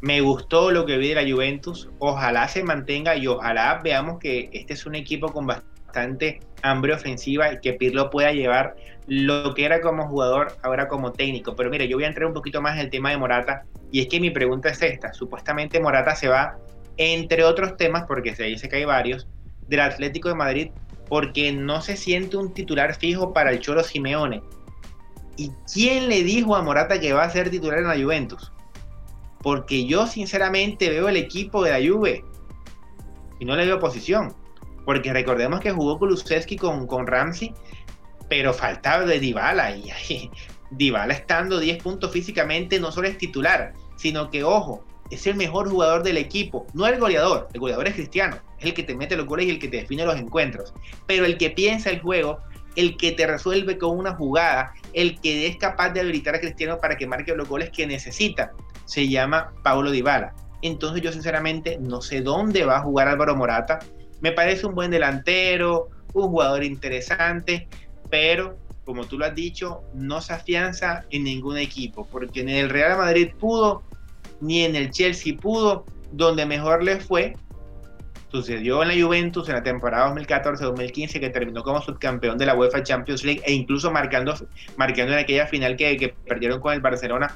Me gustó lo que vi de la Juventus. Ojalá se mantenga y ojalá veamos que este es un equipo con bastante hambre ofensiva y que Pirlo pueda llevar lo que era como jugador ahora como técnico. Pero mire, yo voy a entrar un poquito más en el tema de Morata y es que mi pregunta es esta. Supuestamente Morata se va, entre otros temas, porque se dice que hay varios, del Atlético de Madrid porque no se siente un titular fijo para el Cholo Simeone. ¿Y quién le dijo a Morata que va a ser titular en la Juventus? Porque yo sinceramente veo el equipo de la Juve y no le veo posición. Porque recordemos que jugó Kulusevski con, con Ramsey, pero faltaba de Dybala. Y [LAUGHS] Dybala estando 10 puntos físicamente no solo es titular, sino que, ojo, es el mejor jugador del equipo. No el goleador, el goleador es Cristiano. Es el que te mete los goles y el que te define los encuentros. Pero el que piensa el juego, el que te resuelve con una jugada, el que es capaz de habilitar a Cristiano para que marque los goles que necesita, se llama Paulo Dybala. Entonces yo sinceramente no sé dónde va a jugar Álvaro Morata. Me parece un buen delantero, un jugador interesante, pero como tú lo has dicho, no se afianza en ningún equipo, porque en el Real Madrid pudo, ni en el Chelsea pudo, donde mejor le fue sucedió en la Juventus en la temporada 2014-2015 que terminó como subcampeón de la UEFA Champions League e incluso marcando, marcando en aquella final que, que perdieron con el Barcelona.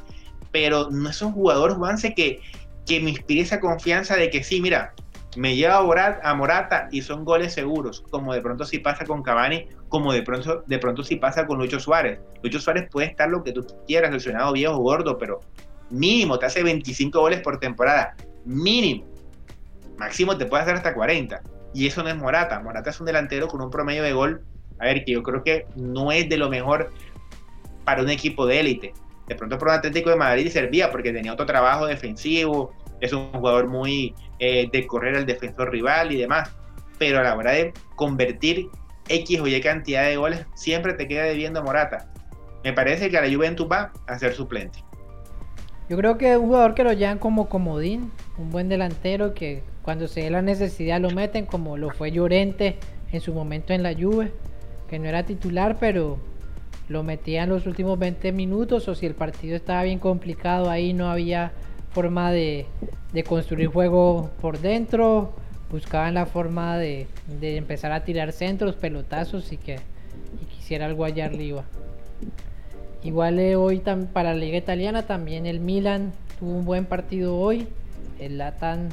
Pero no es un jugador, Juanse, que, que me inspire esa confianza de que sí, mira, me lleva a Morata y son goles seguros, como de pronto sí pasa con Cavani, como de pronto, de pronto sí pasa con Lucho Suárez. Lucho Suárez puede estar lo que tú quieras, lesionado viejo, gordo, pero mínimo te hace 25 goles por temporada, mínimo máximo te puede hacer hasta 40. Y eso no es Morata. Morata es un delantero con un promedio de gol, a ver, que yo creo que no es de lo mejor para un equipo de élite. De pronto por un Atlético de Madrid servía porque tenía otro trabajo defensivo, es un jugador muy eh, de correr al defensor rival y demás. Pero a la hora de convertir X o Y cantidad de goles, siempre te queda debiendo Morata. Me parece que a la Juventus va a ser suplente. Yo creo que es un jugador que lo llevan como comodín, un buen delantero que cuando se dé la necesidad lo meten, como lo fue Llorente en su momento en la Juve, que no era titular, pero lo metía en los últimos 20 minutos o si el partido estaba bien complicado, ahí no había forma de, construir juego por dentro, buscaban la forma de, empezar a tirar centros, pelotazos y que quisiera algo allá arriba. Igual eh, hoy para la liga italiana también el Milan tuvo un buen partido hoy el Latan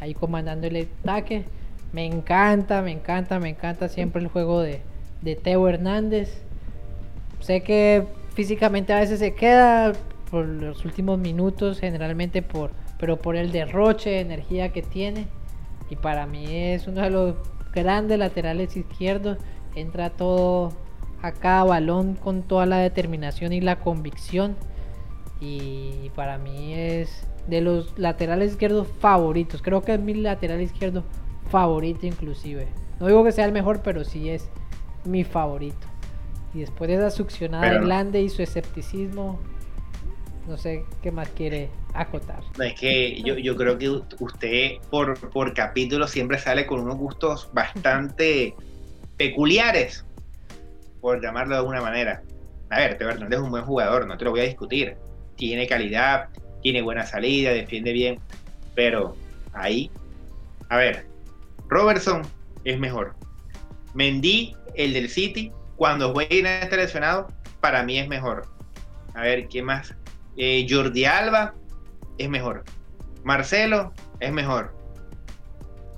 ahí comandando el ataque. Me encanta, me encanta, me encanta siempre el juego de, de Teo Hernández. Sé que físicamente a veces se queda por los últimos minutos, generalmente por, pero por el derroche de energía que tiene. Y para mí es uno de los grandes laterales izquierdos. Entra todo a cada balón con toda la determinación y la convicción. Y para mí es de los laterales izquierdos favoritos. Creo que es mi lateral izquierdo favorito inclusive. No digo que sea el mejor, pero sí es mi favorito. Y después de esa succionada de Lande y su escepticismo, no sé qué más quiere acotar. es que yo, yo creo que usted por, por capítulo siempre sale con unos gustos bastante peculiares, por llamarlo de alguna manera. A ver, Teo Hernández es un buen jugador, no te lo voy a discutir. Tiene calidad, tiene buena salida, defiende bien, pero ahí, a ver, Robertson es mejor. Mendy, el del City, cuando juega está lesionado, para mí es mejor. A ver, ¿qué más? Eh, Jordi Alba es mejor. Marcelo es mejor.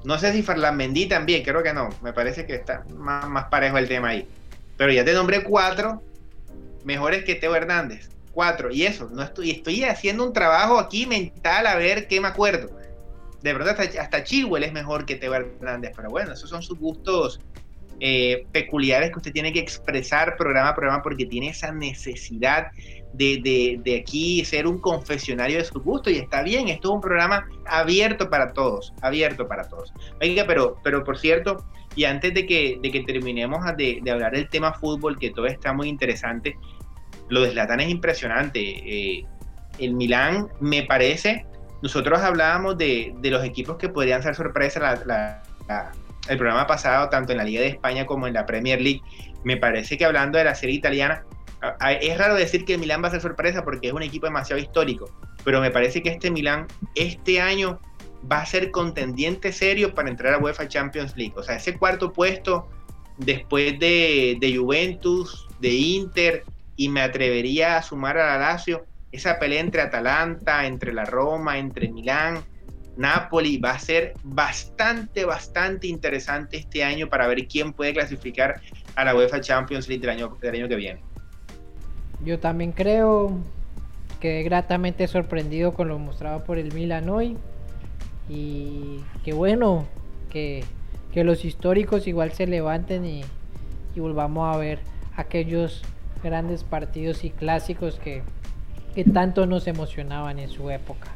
No sé si Farlan Mendy también, creo que no. Me parece que está más, parejo el tema ahí. Pero ya te nombré cuatro mejores que Teo Hernández cuatro. Y eso, no estoy, estoy haciendo un trabajo aquí mental a ver qué me acuerdo. De verdad, hasta, hasta es mejor que Teo Hernández, pero bueno, esos son sus gustos eh, peculiares que usted tiene que expresar programa a programa porque tiene esa necesidad de, de, aquí ser un confesionario de su gusto y está bien, esto es un programa abierto para todos, abierto para todos. Oiga, pero, pero por cierto, y antes de que, de que terminemos de, de hablar del tema fútbol, que todo está muy interesante, lo de Zlatan es impresionante. Eh, el Milán me parece, nosotros hablábamos de, los equipos que podrían ser sorpresa el programa pasado, tanto en la Liga de España como en la Premier League. Me parece que hablando de la serie italiana, es raro decir que el Milán va a ser sorpresa porque es un equipo demasiado histórico. pero me parece que este Milán este año va a ser contendiente serio para entrar a UEFA Champions League. O sea, ese cuarto puesto después de, de Juventus, de Inter, y me atrevería a sumar a la Lazio, esa pelea entre Atalanta, entre la Roma, entre Milán, Napoli, va a ser bastante, bastante interesante este año para ver quién puede clasificar a la UEFA Champions League del año, del año que viene. Yo también creo, quedé gratamente sorprendido con lo mostrado por el Milan hoy. Y qué bueno que, los históricos igual se levanten y, volvamos a ver aquellos grandes partidos y clásicos que, que tanto nos emocionaban en su época.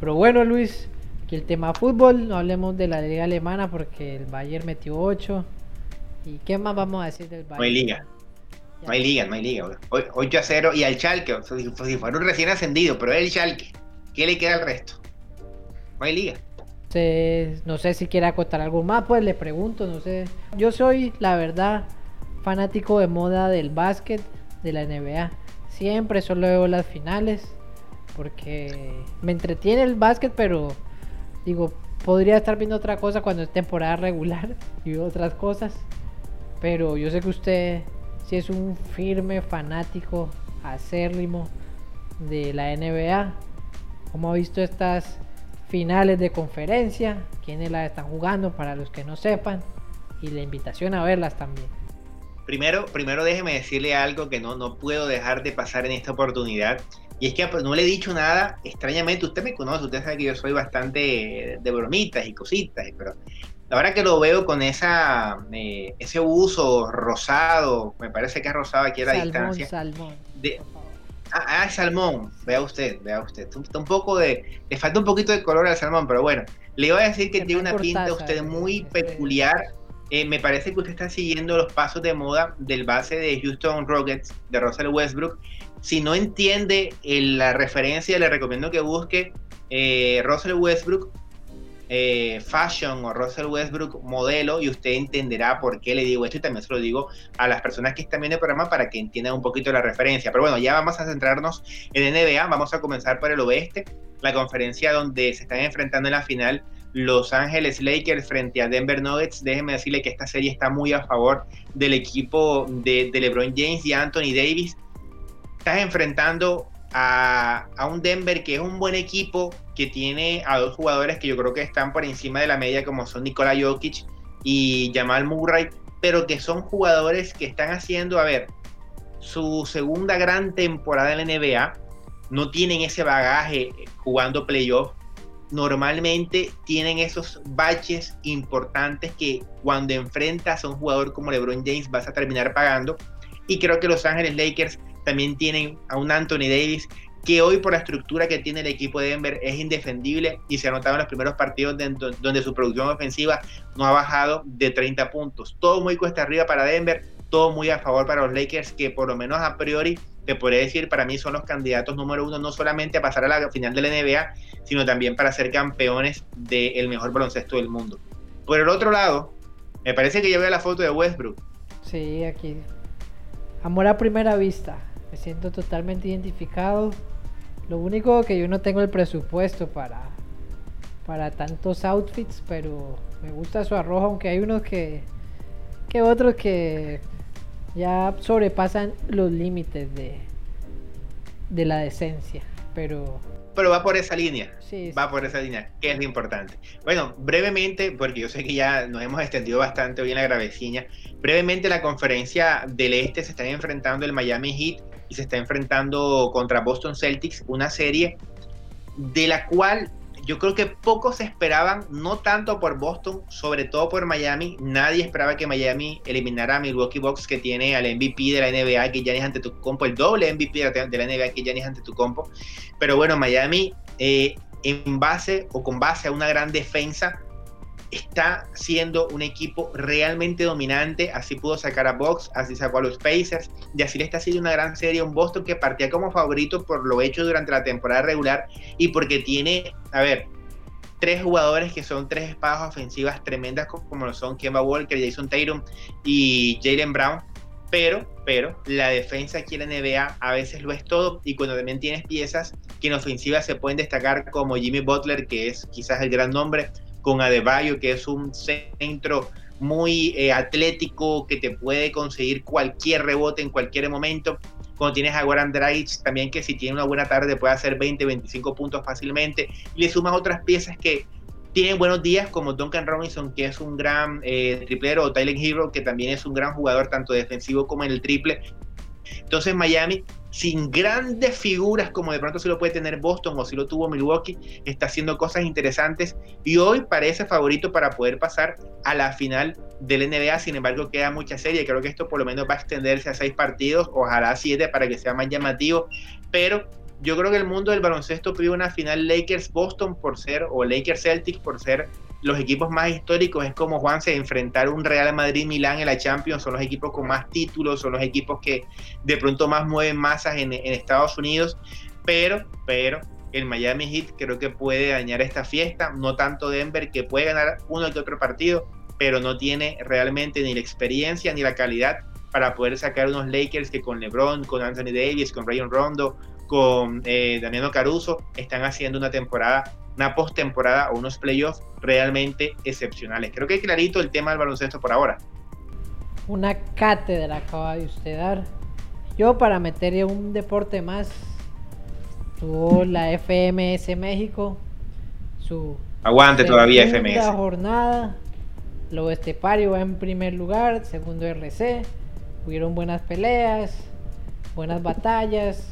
Pero bueno, Luis, aquí el tema fútbol, no hablemos de la liga alemana porque el Bayern metió 8. ¿Y qué más vamos a decir del Bayern? No hay liga. No hay liga, no hay liga. 8 a 0 y al Schalke, si fuera un recién ascendido, pero el Schalke, ¿qué le queda al resto? No hay liga. no sé si quiere acotar algo más, pues le pregunto, no sé. Yo soy, la verdad, fanático de moda del básquet, de la NBA. Siempre solo veo las finales, porque me entretiene el básquet, pero digo, podría estar viendo otra cosa cuando es temporada regular y otras cosas. Pero yo sé que usted si es un firme fanático acérrimo de la NBA. Como ha visto estas finales de conferencia, quienes las están jugando para los que no sepan y la invitación a verlas también. Primero, primero déjeme decirle algo que no, no puedo dejar de pasar en esta oportunidad. Y es que no le he dicho nada, extrañamente, usted me conoce, usted sabe que yo soy bastante de bromitas y cositas, pero Ahora que lo veo con esa, eh, ese uso rosado, me parece que es rosado aquí a la distancia. Salmón. De, ah, ah, salmón, vea usted, vea usted. un poco de, le falta un poquito de color al salmón, pero bueno, le voy a decir que tiene una pinta usted muy peculiar. Eh, me parece que usted está siguiendo los pasos de moda del base de Houston Rockets, de Russell Westbrook. Si no entiende eh, la referencia, le recomiendo que busque Russell Westbrook eh, fashion o Russell Westbrook modelo y usted entenderá por qué le digo esto y también se lo digo a las personas que están viendo el programa para que entiendan un poquito la referencia. Pero bueno, ya vamos a centrarnos en NBA, vamos a comenzar por el oeste, la conferencia donde se están enfrentando en la final los Ángeles Lakers frente a Denver Nuggets. Déjenme decirle que esta serie está muy a favor del equipo de LeBron James y Anthony Davis. Estás enfrentando a, un Denver que es un buen equipo, que tiene a dos jugadores que yo creo que están por encima de la media, como son Nikola Jokic y Jamal Murray, pero que son jugadores que están haciendo, a ver, su segunda gran temporada en la NBA, no tienen ese bagaje jugando playoff, normalmente tienen esos baches importantes que cuando enfrentas a un jugador como LeBron James vas a terminar pagando. Y creo que Los Ángeles Lakers también tienen a un Anthony Davis que hoy por la estructura que tiene el equipo de Denver es indefendible y se ha notado en los primeros partidos donde su producción ofensiva no ha bajado de 30 puntos. Todo muy cuesta arriba para Denver, todo muy a favor para los Lakers que por lo menos a priori te podría decir para mí son los candidatos número uno no solamente a pasar a la final de la NBA, sino también para ser campeones del mejor baloncesto del mundo. Por el otro lado, me parece que ya veo la foto de Westbrook. Sí, aquí. Amor a primera vista me siento totalmente identificado. Lo único que yo no tengo el presupuesto para, para tantos outfits, pero me gusta su arroz, aunque hay unos que, que otros que ya sobrepasan los límites de, de la decencia. Pero pero va por esa línea. Sí, va por esa línea, que es lo importante. Bueno, brevemente, porque yo sé que ya nos hemos extendido bastante hoy en la graveciña, brevemente la conferencia del Este se está enfrentando el Miami Heat y se está enfrentando contra Boston Celtics, una serie de la cual yo creo que pocos esperaban, no tanto por Boston, sobre todo por Miami. Nadie esperaba que Miami eliminara a Milwaukee Bucks, que tiene al MVP de la NBA, que ya es ante tu compo, el doble MVP de la NBA, que ya es ante tu compo. Pero bueno, Miami, eh, en base o con base a una gran defensa, está siendo un equipo realmente dominante. Así pudo sacar a Box, así sacó a los Pacers. Y así le está haciendo una gran serie a un Boston que partía como favorito por lo hecho durante la temporada regular y porque tiene, a ver, tres jugadores que son tres espadas ofensivas tremendas como lo son Kemba Walker, Jason Tatum y Jalen Brown. Pero, pero, la defensa aquí en la NBA a veces lo es todo y cuando también tienes piezas que en ofensiva se pueden destacar como Jimmy Butler, que es quizás el gran nombre, con Adebayo, que es un centro muy eh, atlético, que te puede conseguir cualquier rebote en cualquier momento. Cuando tienes a Goran Dragic también que si tiene una buena tarde puede hacer 20, 25 puntos fácilmente. Y le sumas otras piezas que tienen buenos días como Duncan Robinson, que es un gran eh, triplero, o Tyler Hero, que también es un gran jugador tanto defensivo como en el triple. Entonces Miami, sin grandes figuras como de pronto se lo puede tener Boston o si lo tuvo Milwaukee, está haciendo cosas interesantes y hoy parece favorito para poder pasar a la final del NBA. Sin embargo, queda mucha serie. Creo que esto por lo menos va a extenderse a seis partidos, ojalá a siete para que sea más llamativo. Pero yo creo que el mundo del baloncesto pide una final Lakers-Boston por ser, o Lakers-Celtics por ser los equipos más históricos. Es como Juan se enfrentar un Real Madrid-Milán en la Champions. Son los equipos con más títulos, son los equipos que de pronto más mueven masas en, en Estados Unidos. Pero, pero, el Miami Heat creo que puede dañar esta fiesta. No tanto Denver, que puede ganar uno que otro partido, pero no tiene realmente ni la experiencia ni la calidad para poder sacar unos Lakers que con LeBron, con Anthony Davis, con Rayon Rondo, con eh, Daniel Caruso están haciendo una temporada, una postemporada o unos playoffs realmente excepcionales. Creo que es clarito el tema del baloncesto por ahora. Una cátedra acaba de usted dar. Yo para meter un deporte más, tuvo la FMS México, su Aguante todavía FMS. jornada, lo Estepario va en primer lugar, segundo RC, hubieron buenas peleas, buenas batallas,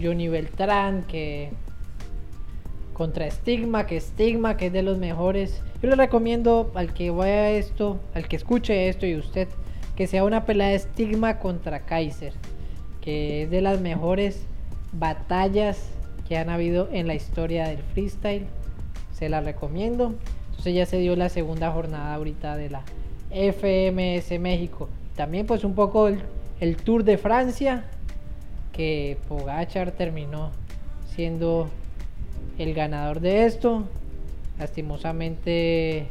Johnny Beltrán, que contra Stigma, que Stigma, que es de los mejores. Yo le recomiendo al que vaya esto, al que escuche esto y usted, que sea una pelea de Stigma contra Kaiser, que es de las mejores batallas que han habido en la historia del freestyle. Se la recomiendo. Entonces ya se dio la segunda jornada ahorita de la FMS México. También pues un poco el Tour de Francia, que Pogachar terminó siendo el ganador de esto. Lastimosamente,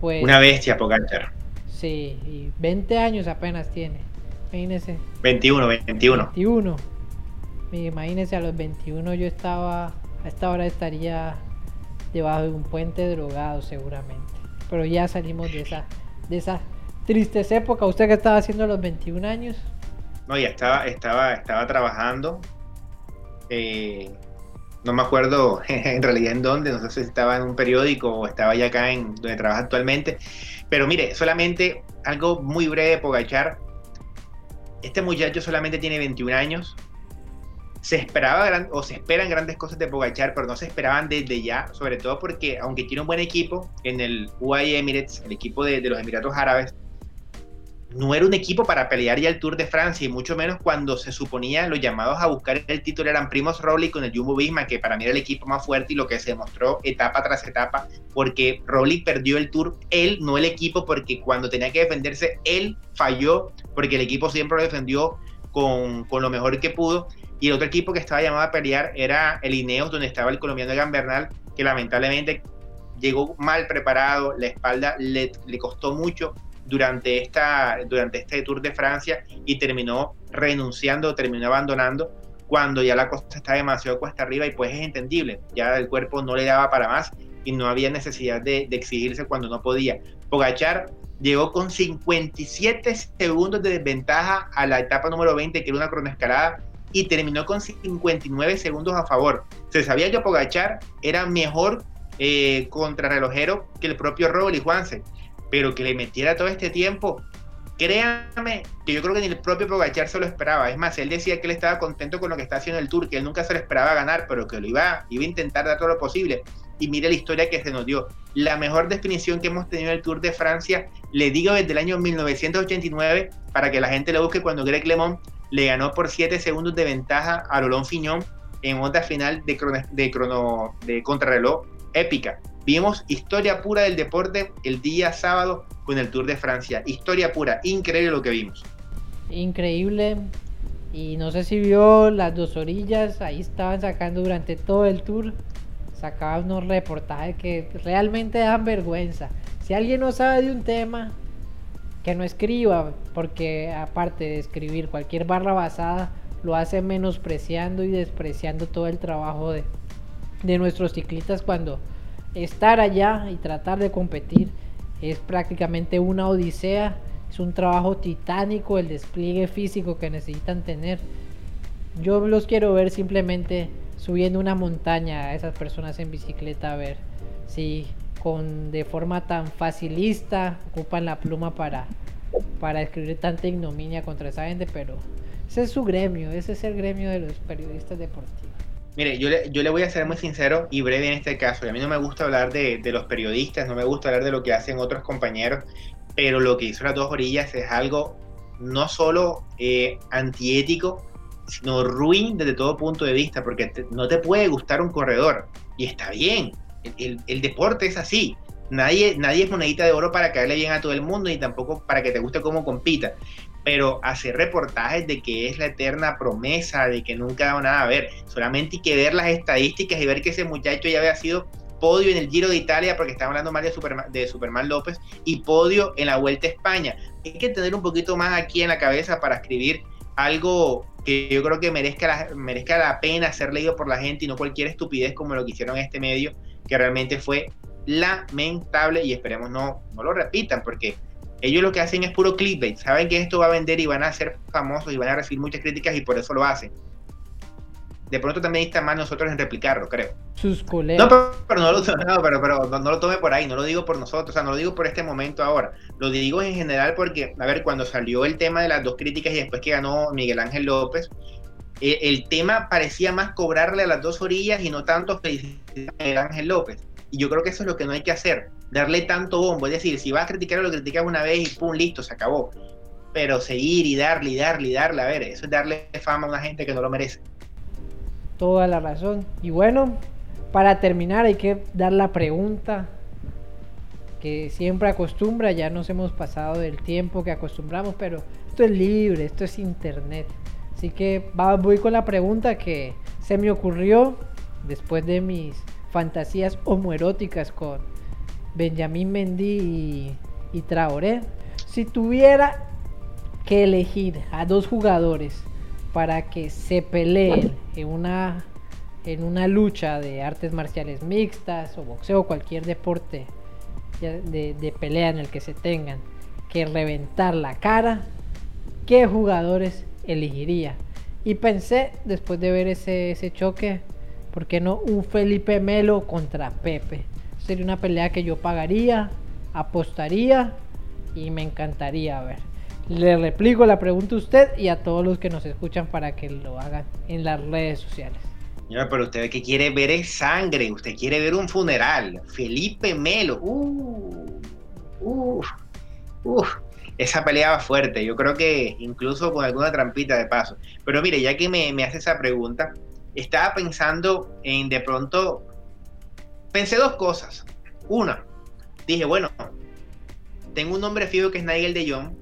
pues. Una bestia, Pogachar. Sí, y 20 años apenas tiene. Imagínese. 21, 21. 21. Imagínese, a los 21 yo estaba. A esta hora estaría debajo de un puente drogado, seguramente. Pero ya salimos de esa, de esa tristes época. ¿Usted que estaba haciendo a los 21 años? No, ya estaba, estaba, estaba trabajando. Eh, no me acuerdo [LAUGHS] en realidad en dónde, no sé si estaba en un periódico o estaba ya acá en donde trabaja actualmente. Pero mire, solamente algo muy breve Pogachar. Este muchacho solamente tiene 21 años. Se esperaba o se esperan grandes cosas de Pogachar, pero no se esperaban desde ya, sobre todo porque aunque tiene un buen equipo en el UAE Emirates, el equipo de los Emiratos Árabes, no era un equipo para pelear ya el Tour de Francia, y mucho menos cuando se suponía los llamados a buscar el título eran Primos Roglic con el Jumbo Visma, que para mí era el equipo más fuerte y lo que se demostró etapa tras etapa, porque Roglic perdió el Tour, él, no el equipo, porque cuando tenía que defenderse, él falló, porque el equipo siempre lo defendió con, con lo mejor que pudo, y el otro equipo que estaba llamado a pelear era el Ineos, donde estaba el colombiano Egan Bernal, que lamentablemente llegó mal preparado, la espalda le, le costó mucho, durante, esta, durante este Tour de Francia y terminó renunciando, terminó abandonando cuando ya la cosa está demasiado cuesta arriba y pues es entendible, ya el cuerpo no le daba para más y no había necesidad de, exigirse cuando no podía. Pogachar llegó con 57 segundos de desventaja a la etapa número 20, que era una cronoescalada, y terminó con 59 segundos a favor. Se sabía que Pogachar era mejor eh, contrarrelojero que el propio y Juanse, pero que le metiera todo este tiempo, créame que yo creo que ni el propio Pogachar se lo esperaba. Es más, él decía que él estaba contento con lo que está haciendo el Tour, que él nunca se lo esperaba ganar, pero que lo iba, iba a intentar dar todo lo posible. Y mire la historia que se nos dio. La mejor definición que hemos tenido en el Tour de Francia, le digo desde el año 1989, para que la gente lo busque cuando Greg LeMond le ganó por 7 segundos de ventaja a Rolón Fiñón en otra final de, crono, de, crono, de contrarreloj épica. Vimos historia pura del deporte el día sábado con el Tour de Francia. Historia pura, increíble lo que vimos. Increíble. Y no sé si vio las dos orillas, ahí estaban sacando durante todo el tour, sacaban unos reportajes que realmente dan vergüenza. Si alguien no sabe de un tema, que no escriba, porque aparte de escribir cualquier barra basada, lo hace menospreciando y despreciando todo el trabajo de, de nuestros ciclistas cuando estar allá y tratar de competir es prácticamente una odisea, es un trabajo titánico el despliegue físico que necesitan tener. Yo los quiero ver simplemente subiendo una montaña a esas personas en bicicleta a ver si con de forma tan facilista ocupan la pluma para para escribir tanta ignominia contra esa gente, pero ese es su gremio, ese es el gremio de los periodistas deportivos. Mire, yo le, yo le voy a ser muy sincero y breve en este caso. Y a mí no me gusta hablar de, de, los periodistas, no me gusta hablar de lo que hacen otros compañeros, pero lo que hizo las dos orillas es algo no solo eh, antiético, sino ruin desde todo punto de vista, porque no te puede gustar un corredor. Y está bien, el, el, deporte es así. Nadie, nadie es monedita de oro para caerle bien a todo el mundo y tampoco para que te guste cómo compita pero hacer reportajes de que es la eterna promesa, de que nunca ha dado nada a ver, solamente hay que ver las estadísticas y ver que ese muchacho ya había sido podio en el Giro de Italia, porque estaba hablando más de Superman, de Superman López, y podio en la Vuelta a España. Hay que tener un poquito más aquí en la cabeza para escribir algo que yo creo que merezca la, merezca la pena ser leído por la gente y no cualquier estupidez como lo que hicieron en este medio, que realmente fue lamentable y esperemos no, no lo repitan, porque ellos lo que hacen es puro clickbait. Saben que esto va a vender y van a ser famosos y van a recibir muchas críticas y por eso lo hacen. De pronto también está mal nosotros en replicarlo, creo. Sus colegas. No, pero, no, lo, no, pero, pero no, no, lo tome por ahí, no lo digo por nosotros, o sea, no lo digo por este momento ahora. Lo digo en general porque, a ver, cuando salió el tema de las dos críticas y después que ganó Miguel Ángel López, el, el tema parecía más cobrarle a las dos orillas y no tanto felicitar a Miguel Ángel López. Y yo creo que eso es lo que no hay que hacer darle tanto bombo. Es decir, si vas a criticar, lo criticas una vez y pum, listo, se acabó. Pero seguir y darle y darle y darle, a ver, eso es darle fama a una gente que no lo merece. Toda la razón. Y bueno, para terminar hay que dar la pregunta que siempre acostumbra, ya nos hemos pasado del tiempo que acostumbramos, pero esto es libre, esto es internet. Así que voy con la pregunta que se me ocurrió después de mis fantasías homoeróticas con Benjamín Mendy y, Traoré. Si tuviera que elegir a dos jugadores para que se peleen en una, en una lucha de artes marciales mixtas o boxeo o cualquier deporte de, de, pelea en el que se tengan que reventar la cara, ¿qué jugadores elegiría? Y pensé, después de ver ese, ese choque, ¿por qué no un Felipe Melo contra Pepe? Sería una pelea que yo pagaría, apostaría y me encantaría ver. Le replico la pregunta a usted y a todos los que nos escuchan para que lo hagan en las redes sociales. Señora, pero usted que quiere ver es sangre, usted quiere ver un funeral. Felipe Melo, uh, uh, esa pelea va fuerte. Yo creo que incluso con alguna trampita de paso. Pero mire, ya que me, me hace esa pregunta, estaba pensando en de pronto pensé dos cosas. Una, dije, bueno, tengo un nombre fijo que es Nigel de Jong,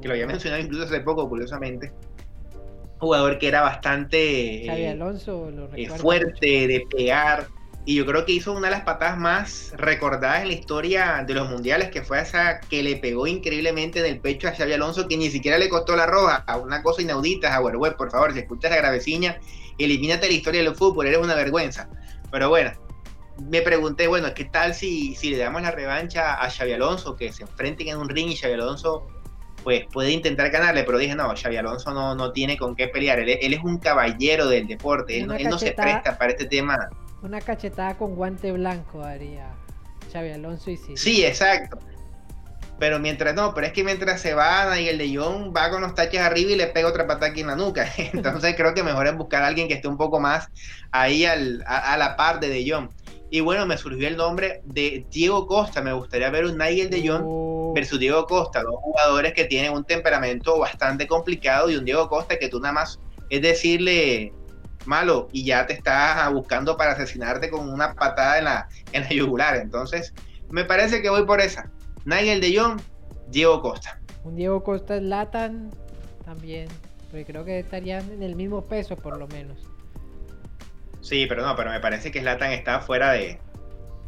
que lo había mencionado incluso hace poco, curiosamente. Jugador que era bastante eh, Alonso, eh, fuerte, de pegar. Y yo creo que hizo una de las patadas más recordadas en la historia de los mundiales, que fue esa que le pegó increíblemente en el pecho a Xavi Alonso, que ni siquiera le costó la roja. A una cosa inaudita, a Web, por favor, si escuchas la gravecina, elimínate la historia del fútbol, eres una vergüenza. Pero bueno, me pregunté, bueno, ¿qué tal si, si le damos la revancha a Xavi Alonso, que se enfrenten en un ring y Xavi Alonso pues puede intentar ganarle, pero dije, no, Xavi Alonso no, no tiene con qué pelear, él, él es un caballero del deporte, él, él, no se presta para este tema. Una cachetada con guante blanco haría Xavi Alonso y sí. Sí, exacto. Pero mientras no, pero es que mientras se va y el de John va con los taches arriba y le pega otra patada aquí en la nuca. [LAUGHS] Entonces creo que mejor es buscar a alguien que esté un poco más ahí al, a, a, la par de De Jong. Y bueno, me surgió el nombre de Diego Costa. Me gustaría ver un Nigel de Jong oh. versus Diego Costa, dos jugadores que tienen un temperamento bastante complicado y un Diego Costa que tú nada más es decirle malo y ya te está buscando para asesinarte con una patada en la, en la yugular. Entonces, me parece que voy por esa. Nigel de Jong, Diego Costa. Un Diego Costa es Latan también, porque creo que estarían en el mismo peso por lo menos. Sí, pero no, pero me parece que Slatan está fuera de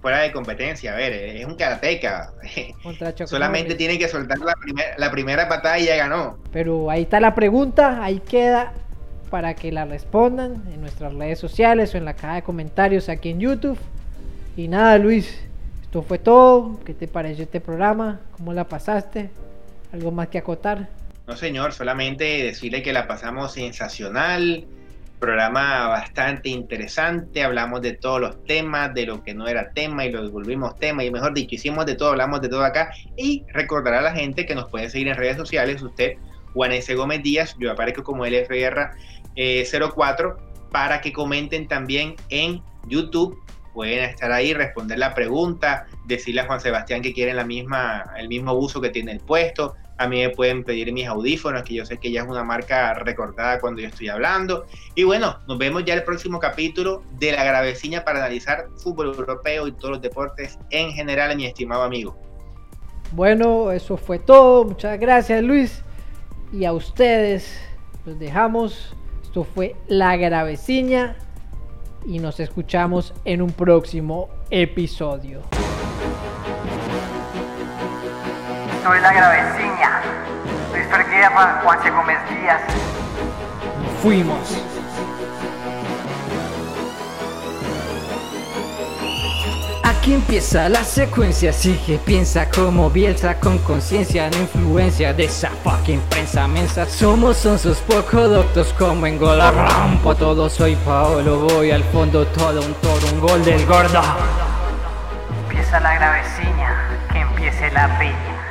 fuera de competencia. A ver, es un karateca. [LAUGHS] Solamente tiene que soltar la, primer, la primera patada y ya ganó. Pero ahí está la pregunta, ahí queda para que la respondan en nuestras redes sociales o en la caja de comentarios aquí en YouTube. Y nada, Luis, esto fue todo. ¿Qué te pareció este programa? ¿Cómo la pasaste? ¿Algo más que acotar? No, señor, solamente decirle que la pasamos sensacional. Programa bastante interesante. Hablamos de todos los temas, de lo que no era tema y lo volvimos tema. Y mejor dicho, hicimos de todo, hablamos de todo acá. Y recordar a la gente que nos puede seguir en redes sociales. Usted Juan S. Gómez Díaz, yo aparezco como LF Guerra 04, eh, para que comenten también en YouTube. Pueden estar ahí, responder la pregunta, decirle a Juan Sebastián que quieren la misma, el mismo uso que tiene el puesto. A mí me pueden pedir mis audífonos, que yo sé que ya es una marca recordada cuando yo estoy hablando. Y bueno, nos vemos ya el próximo capítulo de La Graveciña para analizar fútbol europeo y todos los deportes en general, mi estimado amigo. Bueno, eso fue todo. Muchas gracias, Luis y a ustedes los dejamos. Esto fue La Graveciña y nos escuchamos en un próximo episodio. Soy La Graveciña. Luis Ferguera, Juan Gómez Díaz. Fuimos. Aquí empieza la secuencia, sigue, piensa como Bielsa con conciencia, no influencia de esa fucking prensa mensa. Somos onzos poco doctos como en gol rampo, todo soy Paolo, voy al fondo, todo un toro, un gol del gordo. Empieza la graveciña, que empiece la piña.